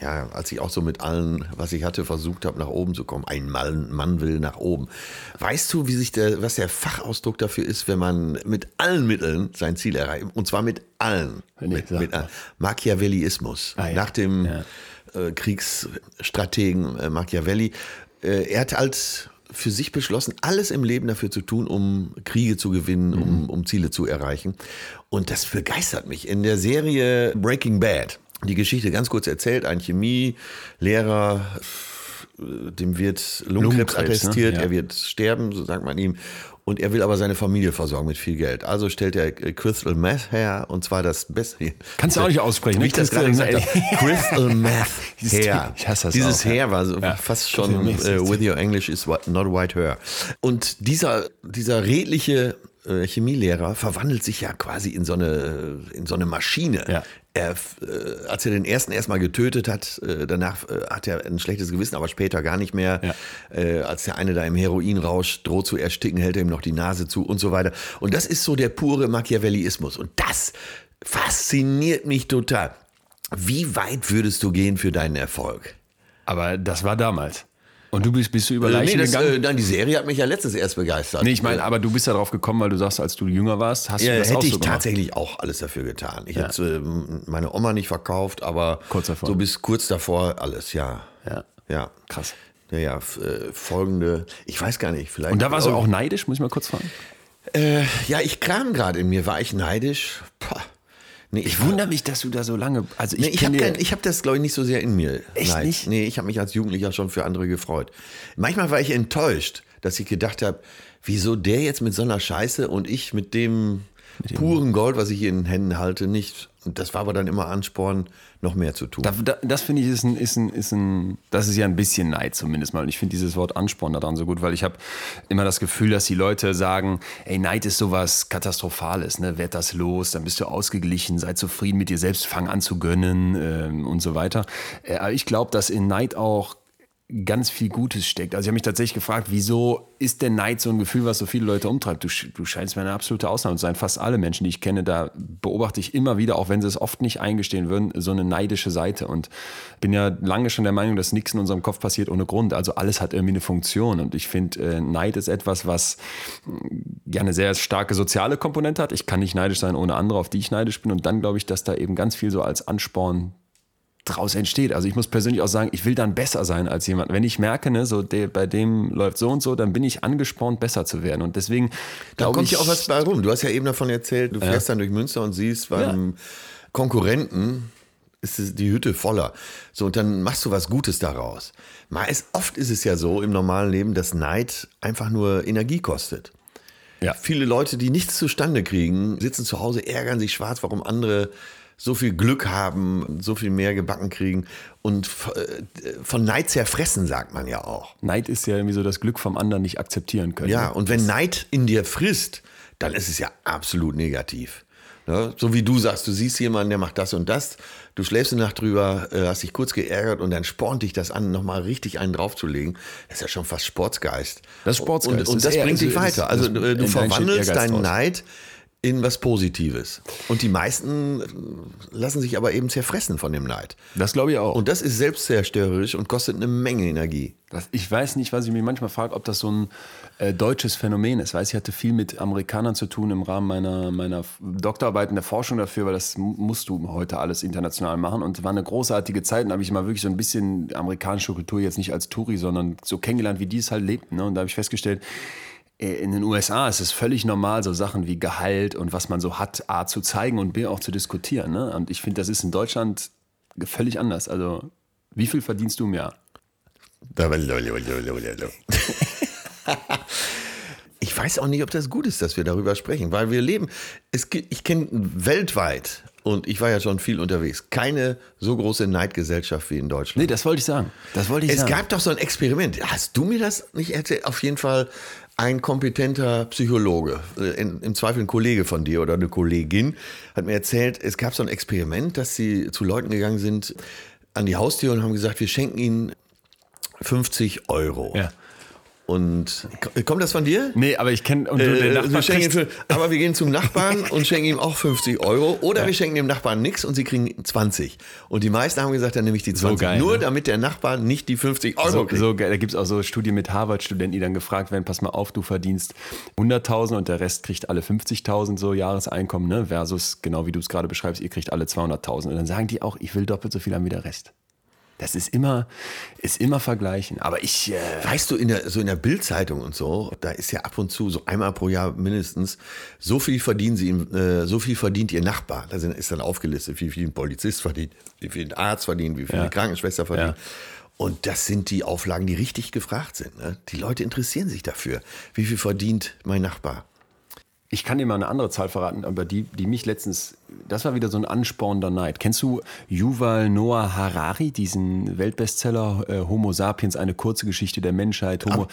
Ja, als ich auch so mit allen, was ich hatte, versucht habe, nach oben zu kommen. Ein Mann, Mann will nach oben. Weißt du, wie sich der, was der Fachausdruck dafür ist, wenn man mit allen Mitteln sein Ziel erreicht? Und zwar mit allen. Nee, mit, mit allen. Machiavellismus. Ah, ja. Nach dem Ja. äh, Kriegsstrategen äh, Machiavelli. Äh, er hat halt für sich beschlossen, alles im Leben dafür zu tun, um Kriege zu gewinnen, Mhm. um, um Ziele zu erreichen. Und das begeistert mich. In der Serie Breaking Bad, die Geschichte ganz kurz erzählt, ein Chemielehrer, dem wird Lungenkrebs Lungenkrebs, ne? attestiert, Ja. er wird sterben, so sagt man ihm. Und er will aber seine Familie versorgen mit viel Geld. Also stellt er Crystal Meth her, und zwar das Beste. Kannst du auch nicht aussprechen, ne? Wie ich das gerade Crystal gesagt habe. Crystal Meth Dieses her. Ich hasse das Dieses auch. Hair war so Ja. fast schon ist- with your English is not white hair. Und dieser, dieser redliche äh, Chemielehrer verwandelt sich ja quasi in so eine, in so eine Maschine. Ja. Er, äh, als er den ersten erstmal getötet hat, äh, danach äh, hat er ein schlechtes Gewissen, aber später gar nicht mehr. Ja. Äh, als der eine da im Heroinrausch droht zu ersticken, hält er ihm noch die Nase zu und so weiter. Und das ist so der pure Machiavellismus. Und das fasziniert mich total. Wie weit würdest du gehen für deinen Erfolg? Aber das war damals. Und du bist, bist du über Äh, Leichen nee, das, gegangen? äh, nein, die Serie hat mich ja letztens erst begeistert. nee, ich meine, aber du bist da drauf gekommen, weil du sagst, als du jünger warst, hast ja, du das auch hätte ich so gemacht. tatsächlich auch alles dafür getan. Ich Ja. hätte äh, meine Oma nicht verkauft, aber Kurz davor. so bis kurz davor alles, ja. Ja. Ja. Krass. Ja, ja, f- äh, folgende, ich weiß gar nicht, vielleicht. Und da warst du auch neidisch, muss ich mal kurz fragen? Äh, ja, ich kram gerade in mir, war ich neidisch? Pah. Nee, ich, wundere mich, dass du da so lange. Also ich, Nee, ich habe hab das, glaube ich, nicht so sehr in mir. Echt Nein. nicht? Nee, ich habe mich als Jugendlicher schon für andere gefreut. Manchmal war ich enttäuscht, dass ich gedacht habe, wieso der jetzt mit so einer Scheiße und ich mit dem, puren Gold, was ich hier in den Händen halte, nicht. Und das war aber dann immer Ansporn, noch mehr zu tun. Da, da, das finde ich ist ein, ist, ein, ist ein, das ist ja ein bisschen Neid zumindest mal. Und ich finde dieses Wort Ansporn daran so gut, weil ich habe immer das Gefühl, dass die Leute sagen, ey, Neid ist sowas Katastrophales, ne? Werd das los, dann bist du ausgeglichen, sei zufrieden mit dir selbst, fang an zu gönnen ähm, und so weiter. Äh, aber ich glaube, dass in Neid auch ganz viel Gutes steckt. Also ich habe mich tatsächlich gefragt, wieso ist der Neid so ein Gefühl, was so viele Leute umtreibt? Du, du scheinst mir eine absolute Ausnahme zu sein. Fast alle Menschen, die ich kenne, da beobachte ich immer wieder, auch wenn sie es oft nicht eingestehen würden, so eine neidische Seite. Und bin ja lange schon der Meinung, dass nichts in unserem Kopf passiert ohne Grund. Also alles hat irgendwie eine Funktion. Und ich finde, äh, Neid ist etwas, was mh, ja eine sehr starke soziale Komponente hat. Ich kann nicht neidisch sein ohne andere, auf die ich neidisch bin. Und dann glaube ich, dass da eben ganz viel so als Ansporn draus entsteht. Also ich muss persönlich auch sagen, ich will dann besser sein als jemand. Wenn ich merke, ne, so der, bei dem läuft so und so, dann bin ich angespornt, besser zu werden. Und deswegen Da kommt ja auch was bei rum. Du hast ja eben davon erzählt, du fährst dann durch Münster und siehst beim Konkurrenten ist die Hütte voller. So, und dann machst du was Gutes daraus. Mal ist, oft ist es ja so im normalen Leben, dass Neid einfach nur Energie kostet. Ja. Viele Leute, die nichts zustande kriegen, sitzen zu Hause, ärgern sich schwarz, warum andere so viel Glück haben, so viel mehr gebacken kriegen und äh, von Neid zerfressen, sagt man ja auch. Neid ist ja irgendwie so das Glück vom anderen nicht akzeptieren können. Ja, und wenn Neid in dir frisst, dann ist es ja absolut negativ. Ne? So wie du sagst, du siehst jemanden, der macht das und das, du schläfst eine Nacht drüber, äh, hast dich kurz geärgert und dann spornt dich das an, nochmal richtig einen draufzulegen. Das ist ja schon fast Sportsgeist. Das ist Sportsgeist. Und, und Das das bringt dich weiter. Also äh, du verwandelst deinen. Neid in was Positives. Und die meisten äh, lassen sich aber eben zerfressen von dem Neid. Das glaube ich auch. Und das ist selbstzerstörerisch und kostet eine Menge Energie. Das, ich weiß nicht, was ich mich manchmal frage, ob das so ein äh, deutsches Phänomen ist. Weiß ich hatte viel mit Amerikanern zu tun im Rahmen meiner, meiner Doktorarbeit in der Forschung dafür, weil das mu- musst du heute alles international machen. Und war eine großartige Zeit. Und habe ich mal wirklich so ein bisschen amerikanische Kultur jetzt nicht als Touri, sondern so kennengelernt, wie die es halt lebten. Ne? Und da habe ich festgestellt, in den USA ist es völlig normal, so Sachen wie Gehalt und was man so hat, A zu zeigen und B auch zu diskutieren. Ne? Und ich finde, das ist in Deutschland völlig anders. Also, wie viel verdienst du im Jahr? Ich weiß auch nicht, ob das gut ist, dass wir darüber sprechen, weil wir leben. Es, ich kenne weltweit, und ich war ja schon viel unterwegs, keine so große Neidgesellschaft wie in Deutschland. Nee, das wollte ich sagen. Das wollte ich es sagen. gab doch so ein Experiment. Hast du mir das nicht erzählt? Auf jeden Fall ein kompetenter Psychologe, äh, in, im Zweifel ein Kollege von dir oder eine Kollegin, hat mir erzählt, es gab so ein Experiment, dass sie zu Leuten gegangen sind an die Haustür und haben gesagt, wir schenken ihnen 50 Euro. Ja. Und kommt das von dir? Nee, aber ich kenne. Äh, wir aber wir gehen zum Nachbarn und schenken ihm auch 50 Euro. Oder wir schenken dem Nachbarn nichts und sie kriegen 20. Und die meisten haben gesagt, dann nehme ich die 20. geil, Nur ne? damit der Nachbar nicht die 50 Euro So, kriegt. so, geil. da gibt es auch so Studien mit Harvard-Studenten, die dann gefragt werden, pass mal auf, du verdienst 100.000 und der Rest kriegt alle 50.000 so Jahreseinkommen, ne? versus, genau wie du es gerade beschreibst, ihr kriegt alle 200.000. Und dann sagen die auch, ich will doppelt so viel haben wie der Rest. Das ist immer, ist immer vergleichen. Aber ich, äh, Weißt du, in der, so in der Bildzeitung und so, da ist ja ab und zu so einmal pro Jahr mindestens, so viel verdienen sie, äh, so viel verdient ihr Nachbar. Da ist dann aufgelistet, wie viel ein Polizist verdient, wie viel ein Arzt verdient, wie viel Ja. eine Krankenschwester verdient. Ja. Und das sind die Auflagen, die richtig gefragt sind. Ne? Die Leute interessieren sich dafür. Wie viel verdient mein Nachbar? Ich kann dir mal eine andere Zahl verraten, aber die, die mich letztens, das war wieder so ein anspornender Neid. Kennst du Yuval Noah Harari, diesen Weltbestseller äh, Homo sapiens, eine kurze Geschichte der Menschheit? Homo,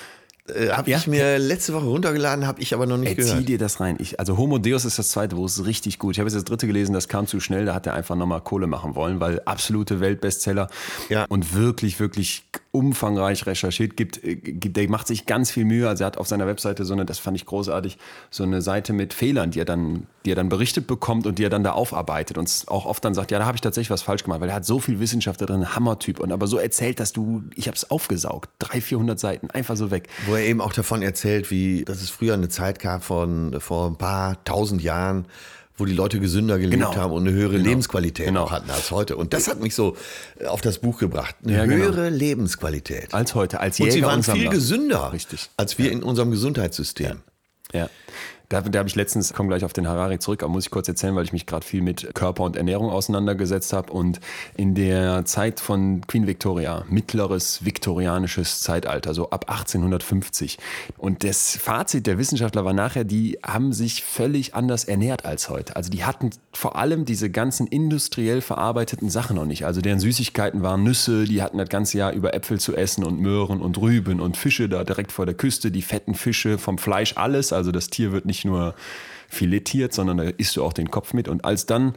Äh, habe Ja? ich mir letzte Woche runtergeladen, habe ich aber noch nicht Ey, zieh gehört. dir das rein. Ich, also Homo Deus ist das zweite Buch, ist richtig gut. Ich habe jetzt das dritte gelesen, das kam zu schnell, da hat er einfach nochmal Kohle machen wollen, weil absolute Weltbestseller Ja. und wirklich, wirklich umfangreich recherchiert. Gibt, äh, gibt, der macht sich ganz viel Mühe. Also er hat auf seiner Webseite so eine, das fand ich großartig, so eine Seite mit Fehlern, die er dann, die er dann berichtet bekommt und die er dann da aufarbeitet und auch oft dann sagt, ja, da habe ich tatsächlich was falsch gemacht, weil er hat so viel Wissenschaft da drin, Hammertyp und aber so erzählt, dass du, ich habe es aufgesaugt, 300, 400 Seiten, einfach so weg. Wo er eben auch davon erzählt, wie, dass es früher eine Zeit gab von vor ein paar tausend Jahren, wo die Leute gesünder gelebt Genau. haben und eine höhere Genau. Lebensqualität Genau. auch hatten als heute. Und das hat mich so äh, auf das Buch gebracht. Eine Ja, genau. höhere Lebensqualität. Als heute, als und Jäger sie waren und viel gesünder Richtig. als wir in unserem Gesundheitssystem. Ja. Da, da habe ich letztens, komme gleich auf den Harari zurück, aber muss ich kurz erzählen, weil ich mich gerade viel mit Körper und Ernährung auseinandergesetzt habe. Und in der Zeit von Queen Victoria, mittleres viktorianisches Zeitalter, so ab 1850. Und das Fazit der Wissenschaftler war nachher, die haben sich völlig anders ernährt als heute. Also die hatten vor allem diese ganzen industriell verarbeiteten Sachen noch nicht. Also deren Süßigkeiten waren Nüsse, die hatten das ganze Jahr über Äpfel zu essen und Möhren und Rüben und Fische da direkt vor der Küste, die fetten Fische vom Fleisch, alles. Also das Tier wird nicht nur filetiert, sondern da isst du auch den Kopf mit. Und als dann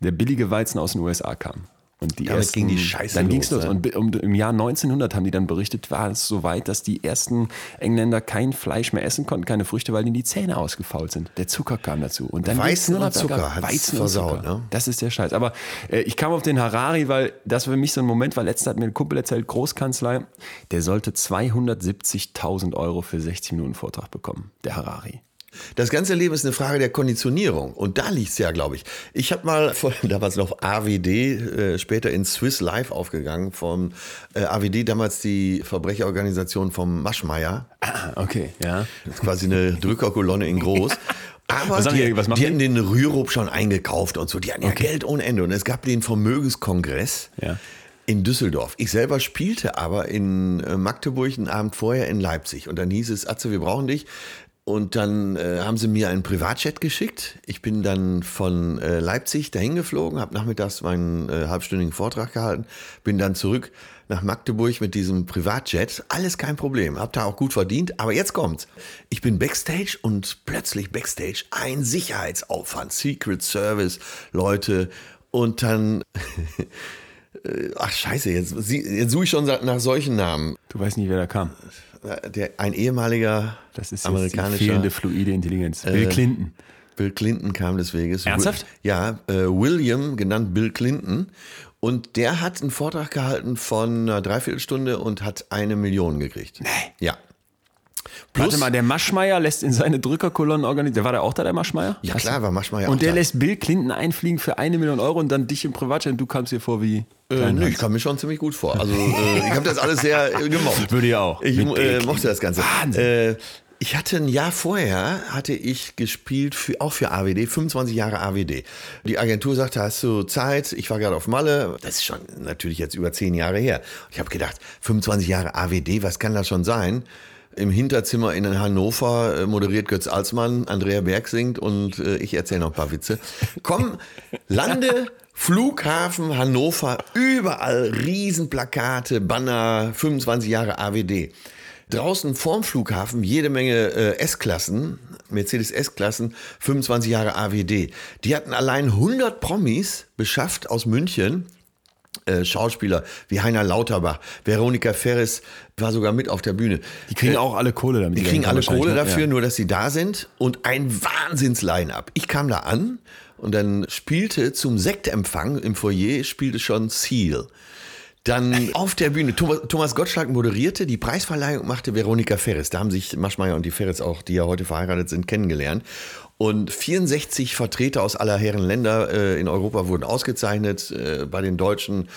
der billige Weizen aus den USA kam. Und die Damit ersten, ging die Scheiße Dann ging's los, los. ne? Und im Jahr 1900 haben die dann berichtet, war es so weit, dass die ersten Engländer kein Fleisch mehr essen konnten, keine Früchte, weil ihnen die Zähne ausgefault sind. Der Zucker kam dazu. Und dann Weizen und Zucker Weizen versaut, und Zucker. ne? Das ist der Scheiß. Aber äh, ich kam auf den Harari, weil das für mich so ein Moment war. Letztens hat mir ein Kumpel erzählt, Großkanzlei, der sollte 270.000 Euro für 60 Minuten Vortrag bekommen. Der Harari. Das ganze Leben ist eine Frage der Konditionierung. Und da liegt es ja, glaube ich. Ich habe mal, vor, damals noch AWD, äh, später in Swiss Life aufgegangen, von äh, AWD, damals die Verbrecherorganisation vom Maschmeyer. Ah, okay, ja. Das ist quasi eine Drückerkolonne in groß. Aber Was die, die, was die die? hatten den Rürup schon eingekauft und so. Die hatten ja Geld ohne Ende. Und es gab den Vermögenskongress Ja. in Düsseldorf. Ich selber spielte aber in äh, Magdeburg einen Abend vorher in Leipzig. Und dann hieß es, Atze, wir brauchen dich. Und dann äh, haben sie mir einen Privatjet geschickt. Ich bin dann von äh, Leipzig dahin geflogen, habe nachmittags meinen äh, halbstündigen Vortrag gehalten, bin dann zurück nach Magdeburg mit diesem Privatjet. Alles kein Problem, hab da auch gut verdient. Aber jetzt kommt's. Ich bin Backstage und plötzlich Backstage ein Sicherheitsaufwand, Secret Service, Leute. Und dann Äh, Ach scheiße, jetzt, jetzt suche ich schon nach solchen Namen. Du weißt nicht, wer da kam. Der, ein ehemaliger Das ist jetzt die amerikanischer fehlende fluide Intelligenz. Äh, Bill Clinton. Bill Clinton kam des Weges. Ernsthaft? Ja, äh, William, genannt Bill Clinton. Und der hat einen Vortrag gehalten von einer Dreiviertelstunde und hat eine Million gekriegt. Nee. Ja. Warte mal, der Maschmeyer lässt in seine Drückerkolonnen organisieren. Der war da auch da, der Maschmeyer? Ja, klar, war Maschmeyer Und der da. lässt Bill Clinton einfliegen für eine Million Euro und dann dich im Privatjet du kamst dir vor wie. Äh, nö, ich kam mir schon ziemlich gut vor. Also äh, ich habe das alles sehr äh, gemocht. Würde ich auch. Ich äh, mochte das Ganze. Wahnsinn. Äh, ich hatte ein Jahr vorher, hatte ich gespielt, für, auch für AWD, 25 Jahre AWD. Die Agentur sagte, hast du Zeit? Ich war gerade auf Malle. Das ist schon natürlich jetzt über zehn Jahre her. Ich habe gedacht, 25 Jahre AWD, was kann das schon sein? Im Hinterzimmer in Hannover äh, moderiert Götz Alsmann, Andrea Berg singt und äh, ich erzähle noch ein paar Witze. Komm, lande, Flughafen Hannover, überall Riesenplakate, Banner, 25 Jahre AWD. Draußen vorm Flughafen jede Menge äh, S-Klassen, Mercedes S-Klassen, 25 Jahre AWD. Die hatten allein 100 Promis beschafft aus München äh, Schauspieler wie Heiner Lauterbach, Veronika Ferres war sogar mit auf der Bühne. Die kriegen Äh, auch alle Kohle damit. die kriegen alle Kohle ne? dafür, Ja. nur dass sie da sind und ein Wahnsinns-Line-Up. Ich kam da an und dann spielte zum Sektempfang im Foyer spielte schon Seal. Dann auf der Bühne, Thomas, Thomas Gottschalk moderierte, die Preisverleihung machte Veronika Ferres. Da haben sich Maschmeyer und die Ferres auch, die ja heute verheiratet sind, kennengelernt. Und 64 Vertreter aus aller Herren Länder äh, in Europa wurden ausgezeichnet. Äh, bei den Deutschen,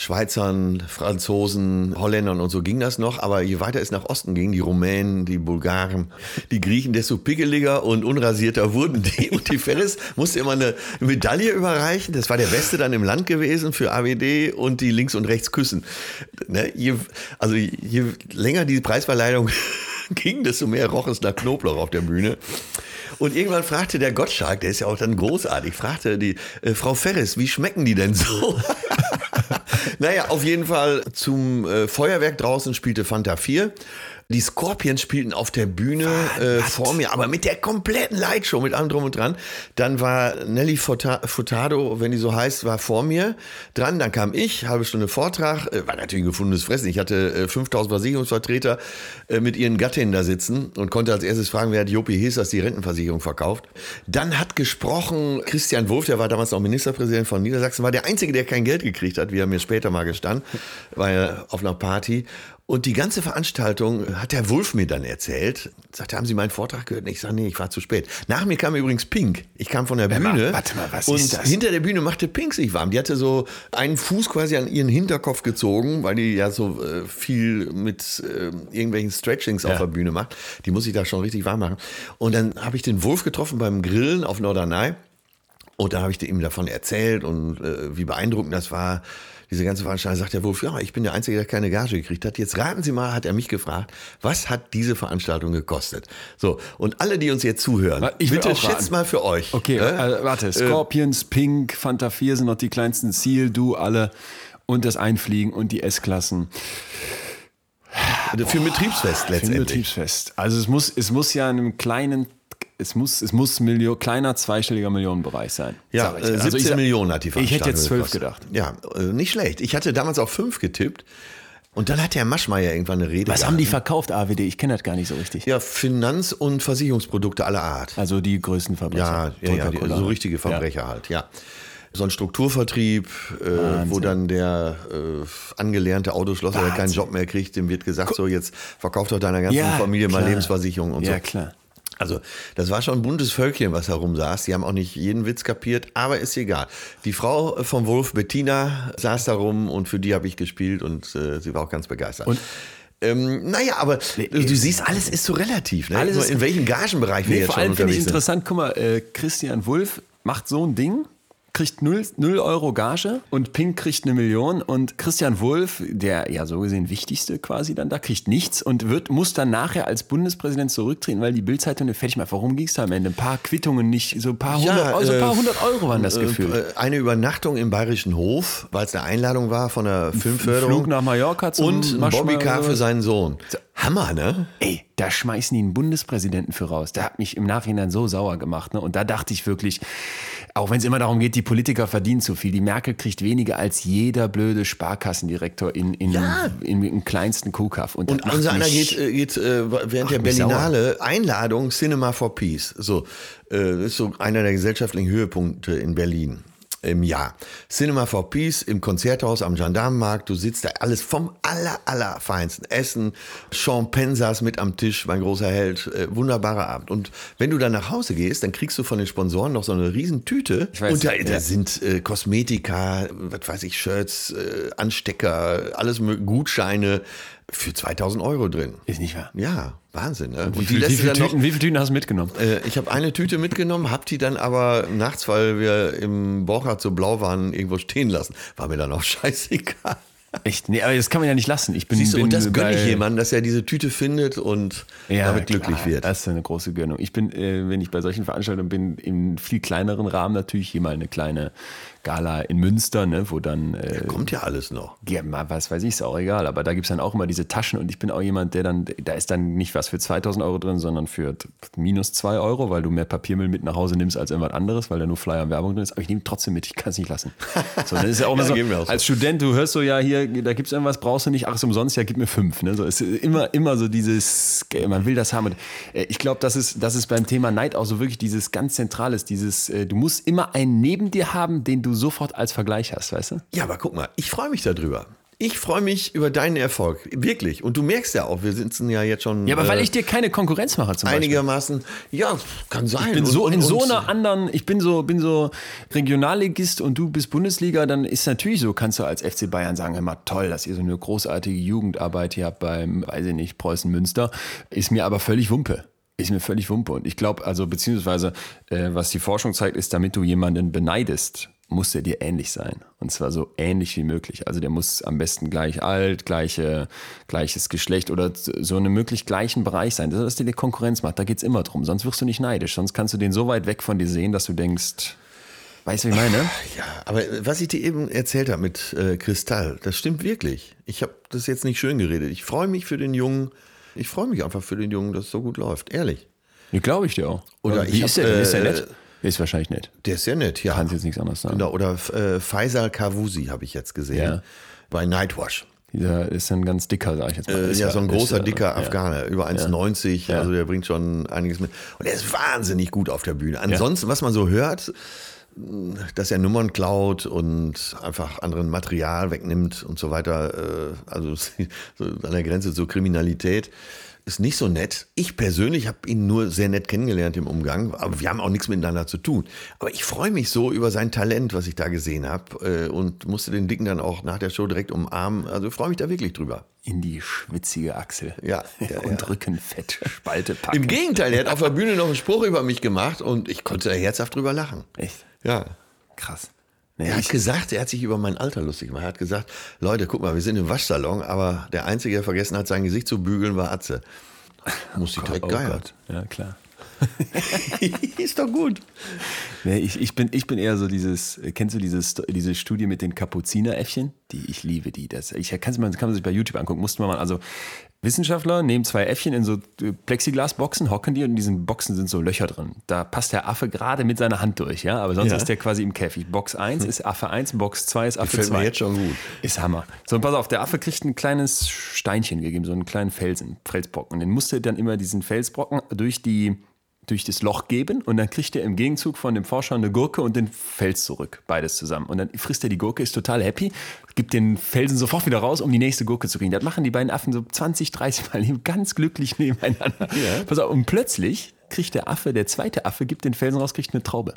Schweizern, Franzosen, Holländern und so ging das noch. Aber je weiter es nach Osten ging, die Rumänen, die Bulgaren, die Griechen, desto pickeliger und unrasierter wurden die. Und die Ferris musste immer eine Medaille überreichen. Das war der Beste dann im Land gewesen für AWD und die links und rechts küssen. Ne? Je, also je länger die Preisverleihung ging, desto mehr roch es nach Knoblauch auf der Bühne. Und irgendwann fragte der Gottschalk, der ist ja auch dann großartig, fragte die äh, Frau Ferris, wie schmecken die denn so? naja, auf jeden Fall zum äh, Feuerwerk draußen spielte Fanta 4. Die Scorpions spielten auf der Bühne äh, vor mir, aber mit der kompletten Lightshow, mit allem drum und dran. Dann war Nelly Furta- Furtado, wenn die so heißt, war vor mir dran. Dann kam ich, halbe Stunde Vortrag, äh, war natürlich ein gefundenes Fressen. Ich hatte äh, 5000 Versicherungsvertreter äh, mit ihren Gattinnen da sitzen und konnte als erstes fragen, wer hat Jopi Hesers die Rentenversicherung verkauft. Dann hat gesprochen Christian Wulff, der war damals noch Ministerpräsident von Niedersachsen, war der Einzige, der kein Geld gekriegt hat, wie er mir später mal gestand, war er auf einer Party. Und die ganze Veranstaltung hat der Wulff mir dann erzählt. Sagte, haben Sie meinen Vortrag gehört? Und ich sage, nee, ich war zu spät. Nach mir kam übrigens Pink. Ich kam von der mal, Bühne. warte mal, was und ist das? hinter der Bühne machte Pink sich warm. Die hatte so einen Fuß quasi an ihren Hinterkopf gezogen, weil die ja so äh, viel mit äh, irgendwelchen Stretchings auf der Bühne macht. Die muss ich da schon richtig warm machen. Und dann habe ich den Wulff getroffen beim Grillen auf Norderney. Und da habe ich ihm davon erzählt und äh, wie beeindruckend das war. Diese ganze Veranstaltung sagt der Wolf, ja, ich bin der Einzige, der keine Gage gekriegt hat. Jetzt raten Sie mal, hat er mich gefragt, was hat diese Veranstaltung gekostet? So, und alle, die uns jetzt zuhören, Ich bitte schätzt mal für euch. Okay, äh, äh, warte. Scorpions, Pink, Fanta 4 sind noch die kleinsten. Seal, Du, alle. Und das Einfliegen und die S-Klassen. für ein Betriebsfest Für ein letztendlich. Betriebsfest. Also es muss, es muss ja in einem kleinen, es muss, es muss Million, kleiner zweistelliger Millionenbereich sein. Ja, ich. äh, Also 17 ich Millionen hat die Ich Veranstaltung hätte jetzt zwölf gedacht. Ja, äh, nicht schlecht. Ich hatte damals auf fünf getippt. Und dann hat der Maschmeyer irgendwann eine Rede Was haben die verkauft, AWD? Ich kenne das gar nicht so richtig. Ja, Finanz- und Versicherungsprodukte aller Art. Also die größten Ja, Verbrecher. ja, ja Coca-Cola. so richtige Verbrecher halt, ja. So ein Strukturvertrieb, äh, wo dann der äh, angelernte Autoschlosser, der keinen. Job mehr kriegt, dem wird gesagt, so jetzt verkauf doch deiner ganzen Ja, Familie mal klar. Lebensversicherung und Ja, so. klar. Also, das war schon ein buntes Völkchen, was herumsaß. Die haben auch nicht jeden Witz kapiert, aber ist egal. Die Frau vom Wolf, Bettina, saß da rum und für die habe ich gespielt und äh, sie war auch ganz begeistert. Und- ähm, naja, aber du, du siehst, alles ist so relativ. Ne? Alles in welchem Gagenbereich wir Nee, jetzt vor schon allem finde ich unterwegs sind. interessant, guck mal, äh, Christian Wulff macht so ein Ding, kriegt 0, 0 Euro Gage und Pink kriegt eine Million und Christian Wulff, der ja so gesehen wichtigste quasi dann da, kriegt nichts und wird, muss dann nachher als Bundespräsident zurücktreten, weil die Bildzeitung eine fertig macht. Warum ging es da am Ende? Ein paar Quittungen nicht, so ein paar hundert, Ja, also ein paar äh, hundert Euro waren das Äh, Gefühl. äh, Eine Übernachtung im Bayerischen Hof, weil es eine Einladung war von der Filmförderung. Flug nach Mallorca zum Und Bobbycar für seinen Sohn. Hammer, ne? Ey, da schmeißen die einen Bundespräsidenten für raus. Der hat mich im Nachhinein so sauer gemacht. Ne? Und da dachte ich wirklich, auch wenn es immer darum geht, die Politiker verdienen zu viel. Die Merkel kriegt weniger als jeder blöde Sparkassendirektor in, in, Ja. in, im kleinsten Kuhkaff. Und, Und unser einer geht, äh, geht äh, während der mich sauer. Berlinale Einladung Cinema for Peace. So, äh, das ist so einer der gesellschaftlichen Höhepunkte in Berlin im Jahr. Cinema for Peace im Konzerthaus am Gendarmenmarkt. Du sitzt da alles vom aller, aller feinsten Essen. Sean Penn saß mit am Tisch, mein großer Held. Äh, wunderbarer Abend. Und wenn du dann nach Hause gehst, dann kriegst du von den Sponsoren noch so eine riesen Tüte. Ich weiß, und da, ja. da sind äh, Kosmetika, was weiß ich, Shirts, äh, Anstecker, alles Gutscheine für 2000 Euro drin. Ist nicht wahr. Ja, Wahnsinn. Ne? Und, Wie, die viel, wie, viele dann noch. Tüten, wie viele Tüten hast du mitgenommen? Äh, ich habe eine Tüte mitgenommen, habe die dann aber nachts, weil wir im Borchardt so blau waren, irgendwo stehen lassen. War mir dann auch scheißegal. Echt? Nee, aber das kann man ja nicht lassen. Ich bin, Siehst du, bin und das gönne ich jemandem, dass er diese Tüte findet und damit glücklich klar, wird. Das ist eine große Gönnung. Ich bin, äh, wenn ich bei solchen Veranstaltungen bin, in viel kleineren Rahmen natürlich, hier mal eine kleine Gala in Münster, ne, wo dann äh, Kommt ja alles noch. Ja, mal, was weiß ich, ist auch egal. Aber da gibt es dann auch immer diese Taschen und ich bin auch jemand, der dann, da ist dann nicht was für 2000 Euro drin, sondern für minus 2 Euro, weil du mehr Papiermüll mit nach Hause nimmst als irgendwas anderes, weil da nur Flyer und Werbung drin ist. Aber ich nehme trotzdem mit, ich kann es nicht lassen. So, das ist ja auch immer Ja, so, als Student, du hörst so, ja, hier, da gibt es irgendwas, brauchst du nicht, ach, ist umsonst, ja, gib mir fünf. Ne? So, es ist immer, immer so dieses, man will das haben. Und, äh, ich glaube, das ist, das ist beim Thema Neid auch so wirklich dieses ganz Zentrales, dieses, äh, du musst immer einen neben dir haben, den du sofort als Vergleich hast, weißt du? Ja, aber guck mal, ich freue mich darüber. Ich freue mich über deinen Erfolg. Wirklich. Und du merkst ja auch, wir sitzen ja jetzt schon. Ja, aber weil äh, ich dir keine Konkurrenz mache zum Beispiel. einigermaßen. Ja, kann sein. Ich bin Und- so in und- so einer anderen, ich bin so, bin so Regionalligist und du bist Bundesliga, dann ist natürlich so, kannst du als FC Bayern sagen, immer toll, dass ihr so eine großartige Jugendarbeit hier habt beim, weiß ich nicht, Preußen Münster, ist mir aber völlig Wumpe. Ist mir völlig Wumpe. Und ich glaube, also beziehungsweise, äh, was die Forschung zeigt, ist, damit du jemanden beneidest, muss er dir ähnlich sein. Und zwar so ähnlich wie möglich. Also der muss am besten gleich alt, gleiche, gleiches Geschlecht oder so in einem möglich gleichen Bereich sein. Das ist, was dir die Konkurrenz macht. Da geht's immer drum. Sonst wirst du nicht neidisch. Sonst kannst du den so weit weg von dir sehen, dass du denkst, weißt du, wie ich meine? Ja, aber was ich dir eben erzählt habe mit äh, Kristall, das stimmt wirklich. Ich habe das jetzt nicht schön geredet. Ich freue mich für den Jungen. Ich freue mich einfach für den Jungen, dass es so gut läuft. Ehrlich. Ja, glaube ich dir auch. Oder wie ich ist der denn? Ist der äh, nett? Ist wahrscheinlich nett. Der ist sehr nett, ja. Kannst jetzt nichts anderes sagen. Oder, oder äh, Faisal Kavusi habe ich jetzt gesehen. Ja. Bei Nightwash. Dieser ist ein ganz dicker, sag ich jetzt mal. Äh, ja, so ein großer, ist, äh, dicker ja. Afghaner, über 1,90, also der bringt schon einiges mit. Und er ist wahnsinnig gut auf der Bühne. Ansonsten, was man so hört, dass er Nummern klaut und einfach anderen Material wegnimmt und so weiter, äh, also so an der Grenze zur Kriminalität, ist nicht so nett. Ich persönlich habe ihn nur sehr nett kennengelernt im Umgang, aber wir haben auch nichts miteinander zu tun. Aber ich freue mich so über sein Talent, was ich da gesehen habe äh, und musste den Dicken dann auch nach der Show direkt umarmen. Also ich freue mich da wirklich drüber. In die schwitzige Achsel. Ja, ja, und ja. Rückenfett, Spalte packen. Im Gegenteil, er hat auf der Bühne noch einen Spruch über mich gemacht und ich konnte da herzhaft drüber lachen. Echt? Ja. Krass. Er hat gesagt, er hat sich über mein Alter lustig gemacht. Er hat gesagt, Leute, guck mal, wir sind im Waschsalon, aber der Einzige, der vergessen hat, sein Gesicht zu bügeln, war Atze. Muss ich direkt oh geiern. Ja, klar. Ist doch gut. Nee, ich, ich, bin, ich bin eher so dieses, kennst du dieses, diese Studie mit den Kapuzineräffchen? Die, ich liebe die. Das, ich kann man, kann man sich bei YouTube angucken, musste man mal, also Wissenschaftler nehmen zwei Äffchen in so äh, Plexiglasboxen, hocken die und in diesen Boxen sind so Löcher drin. Da passt der Affe gerade mit seiner Hand durch, ja, aber sonst Ja. ist der quasi im Käfig. Box 1 ist Affe 1, Box 2 ist Affe Gefällt 2. mir jetzt schon gut. Ist Hammer. So, und pass auf, der Affe kriegt ein kleines Steinchen gegeben, so einen kleinen Felsen, Felsbrocken. Und den musste er dann immer diesen Felsbrocken durch die durch das Loch geben und dann kriegt er im Gegenzug von dem Forscher eine Gurke und den Fels zurück. Beides zusammen. Und dann frisst er die Gurke, ist total happy, gibt den Felsen sofort wieder raus, um die nächste Gurke zu kriegen. Das machen die beiden Affen so 20, 30 Mal ganz glücklich nebeneinander. Pass auf, und plötzlich kriegt der Affe, der zweite Affe, gibt den Felsen raus, kriegt eine Traube.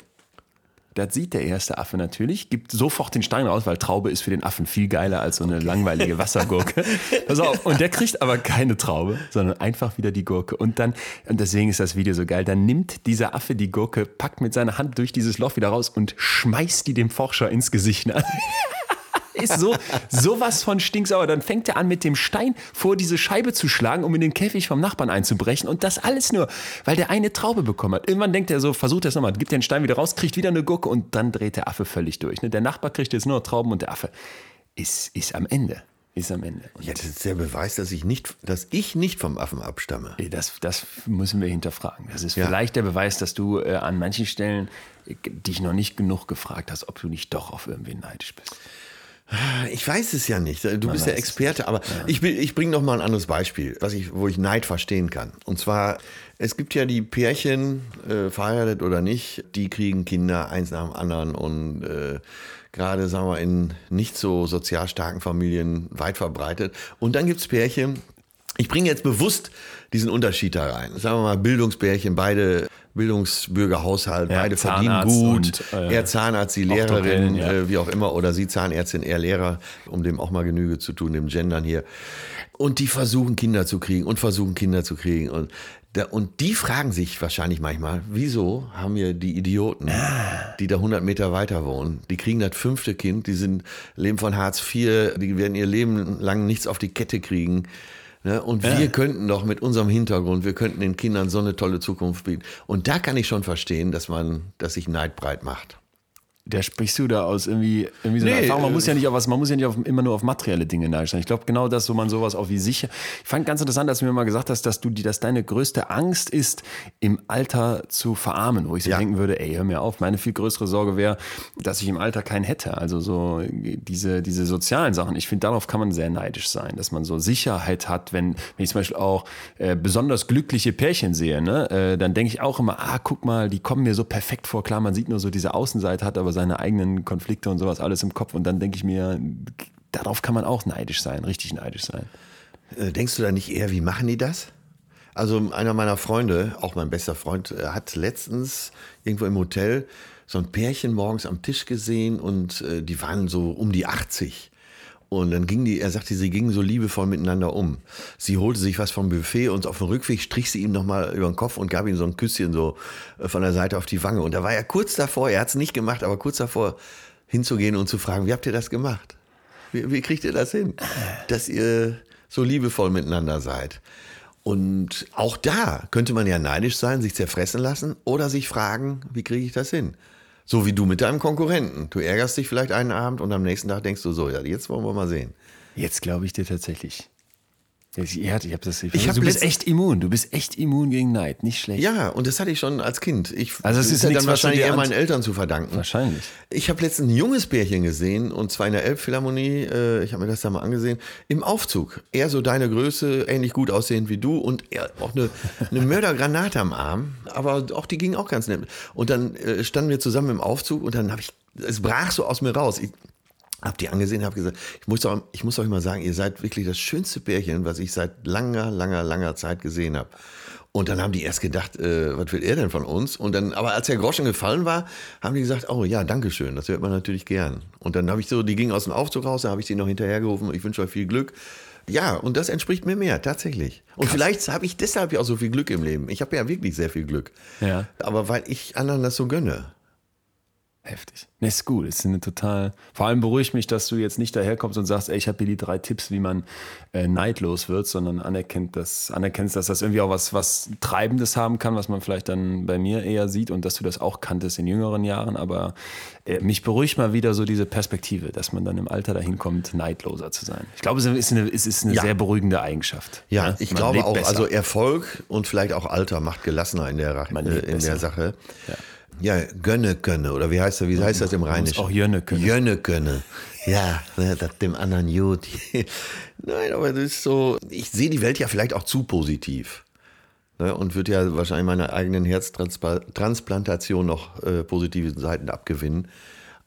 Das sieht der erste Affe natürlich, gibt sofort den Stein raus, weil Traube ist für den Affen viel geiler als so eine langweilige Wassergurke. Pass auf, und der kriegt aber keine Traube, sondern einfach wieder die Gurke. Und dann, und deswegen ist das Video so geil, dann nimmt dieser Affe die Gurke, packt mit seiner Hand durch dieses Loch wieder raus und schmeißt die dem Forscher ins Gesicht. Ist so sowas von stinksauer. Dann fängt er an, mit dem Stein vor diese Scheibe zu schlagen, um in den Käfig vom Nachbarn einzubrechen. Und das alles nur, weil der eine Traube bekommen hat. Irgendwann denkt er so, versucht er es nochmal, gibt den Stein wieder raus, kriegt wieder eine Gurke und dann dreht der Affe völlig durch. ne? Der Nachbar kriegt jetzt nur noch Trauben und der Affe ist, ist am Ende. Ist am Ende. Und Ja, das ist der Beweis, dass ich nicht, dass ich nicht vom Affen abstamme. das, das müssen wir hinterfragen. Das ist Ja. vielleicht der Beweis, dass du äh, an manchen Stellen äh, dich noch nicht genug gefragt hast, ob du nicht doch auf irgendwen neidisch bist. Ich weiß es ja nicht. Du bist der weiß es Experte, aber ich, will- ich bringe noch mal ein anderes Beispiel, was ich, wo ich Neid verstehen kann. Und zwar, es gibt ja die Pärchen, äh, verheiratet oder nicht, die kriegen Kinder eins nach dem anderen und äh, gerade, sagen wir, in nicht so sozial starken Familien weit verbreitet. Und dann gibt es Pärchen, ich bringe jetzt bewusst diesen Unterschied da rein. Sagen wir mal, Bildungspärchen, beide Bildungsbürgerhaushalt, Ja, beide verdienen Zahnarzt gut. und, äh, er Zahnarzt, die Orthopäden, Lehrerin, ja. äh, wie auch immer, oder sie Zahnärztin, er Lehrer, um dem auch mal Genüge zu tun, dem Gendern hier. Und die versuchen Kinder zu kriegen und versuchen Kinder zu kriegen. Und Da, und die fragen sich wahrscheinlich manchmal, wieso haben wir die Idioten, die da 100 Meter weiter wohnen, die kriegen das fünfte Kind, die sind, leben von Hartz IV, die werden ihr Leben lang nichts auf die Kette kriegen. Ne? Und wir könnten doch mit unserem Hintergrund, wir könnten den Kindern so eine tolle Zukunft bieten. Und da kann ich schon verstehen, dass man, dass sich Neid breit macht. Der sprichst du da aus irgendwie, irgendwie so Nee, Erfahrung. Man äh, muss ja nicht auf was, man muss ja nicht auf, immer nur auf materielle Dinge neidisch sein. Ich glaube genau das, wo man sowas auch wie sicher. Ich fand ganz interessant, dass du mir mal gesagt hast, dass du die, dass deine größte Angst ist, im Alter zu verarmen, wo ich so Ja. denken würde, ey, hör mir auf, meine viel größere Sorge wäre, dass ich im Alter keinen hätte. Also so diese, diese sozialen Sachen. Ich finde, darauf kann man sehr neidisch sein, dass man so Sicherheit hat, wenn, wenn ich zum Beispiel auch äh, besonders glückliche Pärchen sehe, ne, äh, dann denke ich auch immer, ah, guck mal, die kommen mir so perfekt vor. Klar, man sieht nur so diese Außenseite, hat aber seine eigenen Konflikte und sowas alles im Kopf. Und dann denke ich mir, darauf kann man auch neidisch sein, richtig neidisch sein. Äh, Denkst du da nicht eher, wie machen die das? Also einer meiner Freunde, auch mein bester Freund, äh, hat letztens irgendwo im Hotel so ein Pärchen morgens am Tisch gesehen und äh, die waren so um die 80. Und dann ging die, er sagte, sie gingen so liebevoll miteinander um. Sie holte sich was vom Buffet und auf dem Rückweg strich sie ihm nochmal über den Kopf und gab ihm so ein Küsschen so äh, von der Seite auf die Wange. Und da war er kurz davor, er hat es nicht gemacht, aber kurz davor hinzugehen und zu fragen, wie habt ihr das gemacht? Wie, wie kriegt ihr das hin, dass ihr so liebevoll miteinander seid? Und auch da könnte man ja neidisch sein, sich zerfressen lassen oder sich fragen, wie kriege ich das hin? So wie du mit deinem Konkurrenten. Du ärgerst dich vielleicht einen Abend und am nächsten Tag denkst du so, ja, jetzt wollen wir mal sehen. Jetzt glaube ich dir tatsächlich. Ich, ich, hab das, ich, Ich hab du bist echt immun. Du bist echt immun gegen Neid. Nicht schlecht. Ja, und das hatte ich schon als Kind. Ich, Also es das ist ja dann wahrscheinlich eher meinen Eltern zu verdanken. Wahrscheinlich. Ich habe letztens ein junges Pärchen gesehen und zwar in der Elbphilharmonie. Äh, ich habe mir das da mal angesehen. Im Aufzug. Er so deine Größe, ähnlich gut aussehend wie du und er auch eine, eine Mördergranate am Arm. Aber auch die ging auch ganz nett. Und dann äh, standen wir zusammen im Aufzug und dann habe ich, es brach so aus mir raus. Ich, hab die angesehen, habe gesagt, ich muss, doch, ich muss euch mal sagen, ihr seid wirklich das schönste Pärchen, was ich seit langer, langer, langer Zeit gesehen habe. Und dann haben die erst gedacht, äh, was will er denn von uns? Und dann, aber als der Groschen gefallen war, haben die gesagt, oh ja, danke schön, das hört man natürlich gern. Und dann habe ich so, die gingen aus dem Aufzug raus, da habe ich die noch hinterhergerufen, ich wünsche euch viel Glück. Ja, und das entspricht mir mehr, tatsächlich. Und vielleicht habe ich deshalb ja auch so viel Glück im Leben. Ich habe ja wirklich sehr viel Glück. Ja. Aber weil ich anderen das so gönne. Heftig. Ne, ist gut. Ist eine total. Vor allem beruhigt mich, dass du jetzt nicht daherkommst und sagst, ey, ich habe hier die drei Tipps, wie man äh, neidlos wird, sondern anerkennt, dass, anerkennst, dass das irgendwie auch was, was Treibendes haben kann, was man vielleicht dann bei mir eher sieht und dass du das auch kanntest in jüngeren Jahren. Aber äh, mich beruhigt mal wieder so diese Perspektive, dass man dann im Alter dahin kommt, neidloser zu sein. Ich glaube, es ist eine, es ist eine Ja. sehr beruhigende Eigenschaft. Ja, ne? ich Man glaube auch, besser. also Erfolg und vielleicht auch Alter macht gelassener in der, äh, in der. Sache. Ja. Gönne könne, oder wie heißt das, wie heißt das im Rheinischen? auch Jönne könne. Jönne könne. Ja, ne, das dem anderen gut. Nein, aber das ist so, ich sehe die Welt ja vielleicht auch zu positiv. Ne, und würde ja wahrscheinlich meiner eigenen Herztransplantation noch äh, positive Seiten abgewinnen.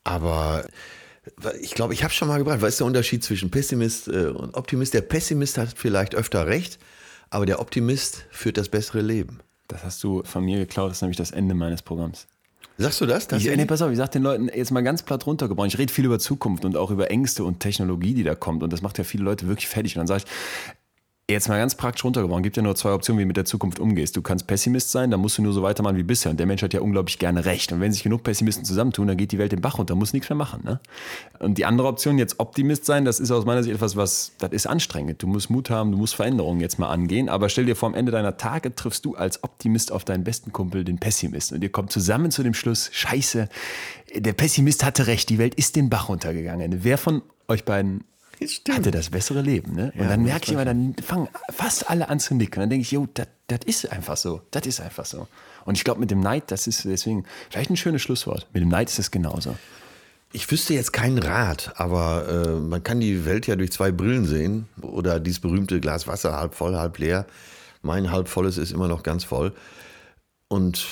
Aber ich glaube, ich habe schon mal gebracht. Was ist der Unterschied zwischen Pessimist äh, und Optimist? Der Pessimist hat vielleicht öfter recht, aber der Optimist führt das bessere Leben. Das hast du von mir geklaut, das ist nämlich das Ende meines Programms. Sagst du das? Ich, nee, pass auf, ich sag den Leuten jetzt mal ganz platt runtergebrochen. Ich rede viel über Zukunft und auch über Ängste und Technologie, die da kommt. Und das macht ja viele Leute wirklich fertig. Und dann sage ich, jetzt mal ganz praktisch runtergebrochen, gibt ja nur zwei Optionen, wie du mit der Zukunft umgehst. Du kannst Pessimist sein, dann musst du nur so weitermachen wie bisher. Und der Mensch hat ja unglaublich gerne recht. Und wenn sich genug Pessimisten zusammentun, dann geht die Welt den Bach runter, muss nichts mehr machen. Ne? Und die andere Option, jetzt Optimist sein, das ist aus meiner Sicht etwas, was, das ist anstrengend. Du musst Mut haben, du musst Veränderungen jetzt mal angehen. Aber stell dir vor, am Ende deiner Tage triffst du als Optimist auf deinen besten Kumpel, den Pessimist. Und ihr kommt zusammen zu dem Schluss, scheiße, der Pessimist hatte recht, die Welt ist den Bach runtergegangen. Wer von euch beiden Stimmt. hatte das bessere Leben. Ne? Und Ja, dann merke ich immer, dann fangen fast alle an zu nicken. Dann denke ich, jo, das ist einfach so. Das ist einfach so. Und ich glaube, mit dem Neid, das ist deswegen vielleicht ein schönes Schlusswort. Mit dem Neid ist es genauso. Ich wüsste jetzt keinen Rat, aber äh, man kann die Welt ja durch zwei Brillen sehen. Oder dieses berühmte Glas Wasser, halb voll, halb leer. Mein halb volles ist immer noch ganz voll. Und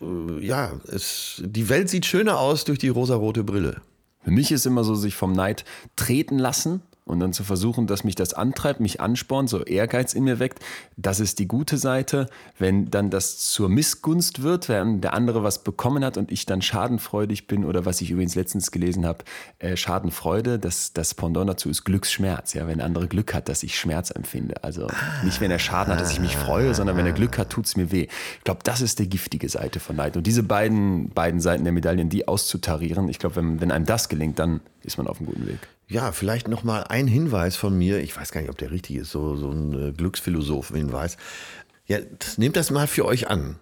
äh, ja, es, die Welt sieht schöner aus durch die rosarote Brille. Für mich ist immer so, sich vom Neid treten lassen und dann zu versuchen, dass mich das antreibt, mich anspornt, so Ehrgeiz in mir weckt, das ist die gute Seite. Wenn dann das zur Missgunst wird, wenn der andere was bekommen hat und ich dann schadenfreudig bin oder was ich übrigens letztens gelesen habe, äh, Schadenfreude, das, das Pendant dazu ist Glücksschmerz. Ja, wenn der andere Glück hat, dass ich Schmerz empfinde. Also nicht, wenn er Schaden hat, dass ich mich freue, sondern wenn er Glück hat, tut es mir weh. Ich glaube, das ist die giftige Seite von Neid. Und diese beiden, beiden Seiten der Medaillen, die auszutarieren, ich glaube, wenn, wenn einem das gelingt, dann ist man auf einem guten Weg. Ja, vielleicht noch mal ein Hinweis von mir. Ich weiß gar nicht, ob der richtig ist, so, so ein äh, Glücksphilosophen-Hinweis. Ja, nehmt das mal für euch an.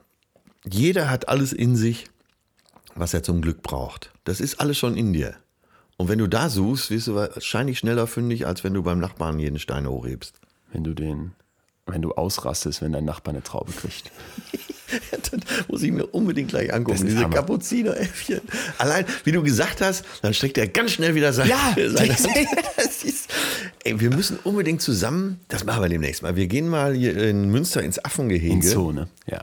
Jeder hat alles in sich, was er zum Glück braucht. Das ist alles schon in dir. Und wenn du da suchst, wirst du wahrscheinlich schneller fündig, als wenn du beim Nachbarn jeden Stein hochhebst. Wenn du den, wenn du ausrastest, wenn dein Nachbar eine Traube kriegt. Ja, dann muss ich mir unbedingt gleich angucken. Diese Kapuzineräffchen. Allein, wie du gesagt hast, dann streckt er ganz schnell wieder sein, Ja, seine. Das ist, ey, wir müssen unbedingt zusammen, das machen wir demnächst mal. Wir gehen mal hier in Münster ins Affengehege In Zone, ja.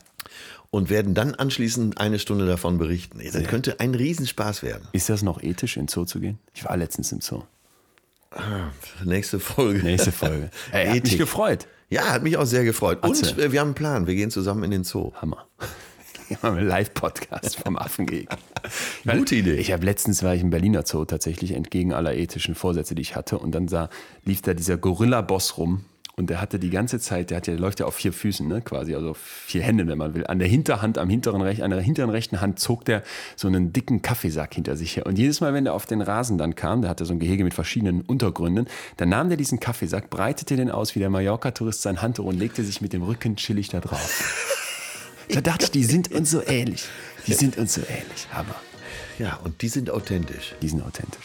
und werden dann anschließend eine Stunde davon berichten. Ey, Das könnte ein Riesenspaß werden. Ist das noch ethisch, in Zoo zu gehen? Ich war letztens im Zoo. Nächste Folge. Nächste Folge. Ey, hat mich gefreut. Ja, hat mich auch sehr gefreut. Und Atze. äh, wir haben einen Plan. Wir gehen zusammen in den Zoo. Hammer. Wir haben einen Live-Podcast vom Affengegen. Gute Idee. Ich habe letztens war ich im Berliner Zoo tatsächlich entgegen aller ethischen Vorsätze, die ich hatte, und dann sah, lief da dieser Gorilla-Boss rum und der hatte die ganze Zeit, der, hat ja, der läuft ja auf vier Füßen, ne, quasi, also vier Hände, wenn man will. An der Hinterhand, am hinteren Rech, an der hinteren rechten Hand zog der so einen dicken Kaffeesack hinter sich her. Und jedes Mal, wenn der auf den Rasen dann kam, der hatte so ein Gehege mit verschiedenen Untergründen, dann nahm der diesen Kaffeesack, breitete den aus wie der Mallorca-Tourist sein Handtuch und legte sich mit dem Rücken chillig da drauf. Da dachte ich, die sind uns so ähnlich. Die sind uns so ähnlich. Hammer. Ja, und die sind authentisch. Die sind authentisch.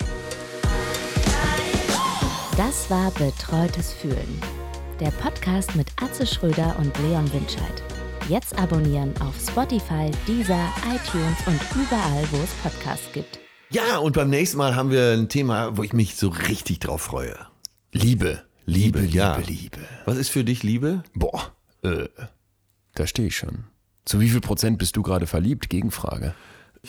Das war Betreutes Fühlen. Der Podcast mit Atze Schröder und Leon Winscheid. Jetzt abonnieren auf Spotify, Deezer, iTunes und überall, wo es Podcasts gibt. Ja, und beim nächsten Mal haben wir ein Thema, wo ich mich so richtig drauf freue. Liebe. Liebe, ja. Liebe, Liebe. Was ist für dich Liebe? Boah, äh, da stehe ich schon. Zu wie viel Prozent bist du gerade verliebt? Gegenfrage.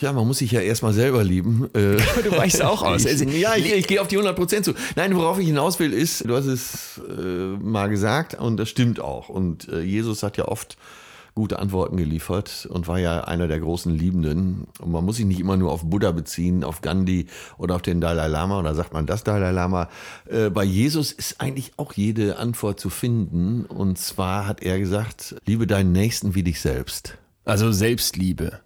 Ja, man muss sich ja erstmal selber lieben. Äh, du weichst auch aus. Also, Ich, ja, ich, ich gehe auf die 100 Prozent zu. Nein, worauf ich hinaus will, ist, du hast es äh, mal gesagt und das stimmt auch. Und äh, Jesus hat ja oft gute Antworten geliefert und war ja einer der großen Liebenden. Und man muss sich nicht immer nur auf Buddha beziehen, auf Gandhi oder auf den Dalai Lama oder sagt man das Dalai Lama. Äh, bei Jesus ist eigentlich auch jede Antwort zu finden. Und zwar hat er gesagt, liebe deinen Nächsten wie dich selbst. Also Selbstliebe.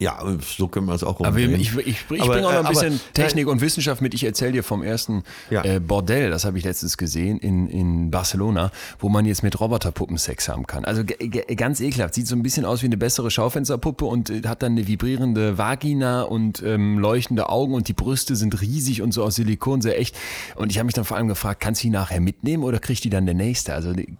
Ja, so können wir es auch Aber umdrehen. ich, ich, ich bringe Aber, auch noch ein äh, bisschen aber- Technik und Wissenschaft mit. Ich erzähle dir vom ersten Ja. äh, Bordell, das habe ich letztens gesehen in, in Barcelona, wo man jetzt mit Roboterpuppen Sex haben kann. Also ganz ekelhaft. Sieht so ein bisschen aus wie eine bessere Schaufensterpuppe und äh, hat dann eine vibrierende Vagina und ähm, leuchtende Augen und die Brüste sind riesig und so aus Silikon, sehr echt. Und ich habe mich dann vor allem gefragt, kannst du die nachher mitnehmen oder kriegt die dann der Nächste? Also die,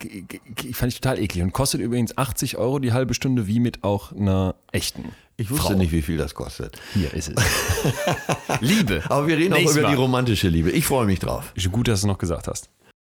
fand ich total eklig und kostet übrigens 80 Euro die halbe Stunde, wie mit auch einer echten. Ich wusste Frau. nicht, wie viel das kostet. Hier ist es. Liebe. Aber wir reden auch Nächstes über die Mal. romantische Liebe. Ich freue mich drauf. Gut, dass du es noch gesagt hast.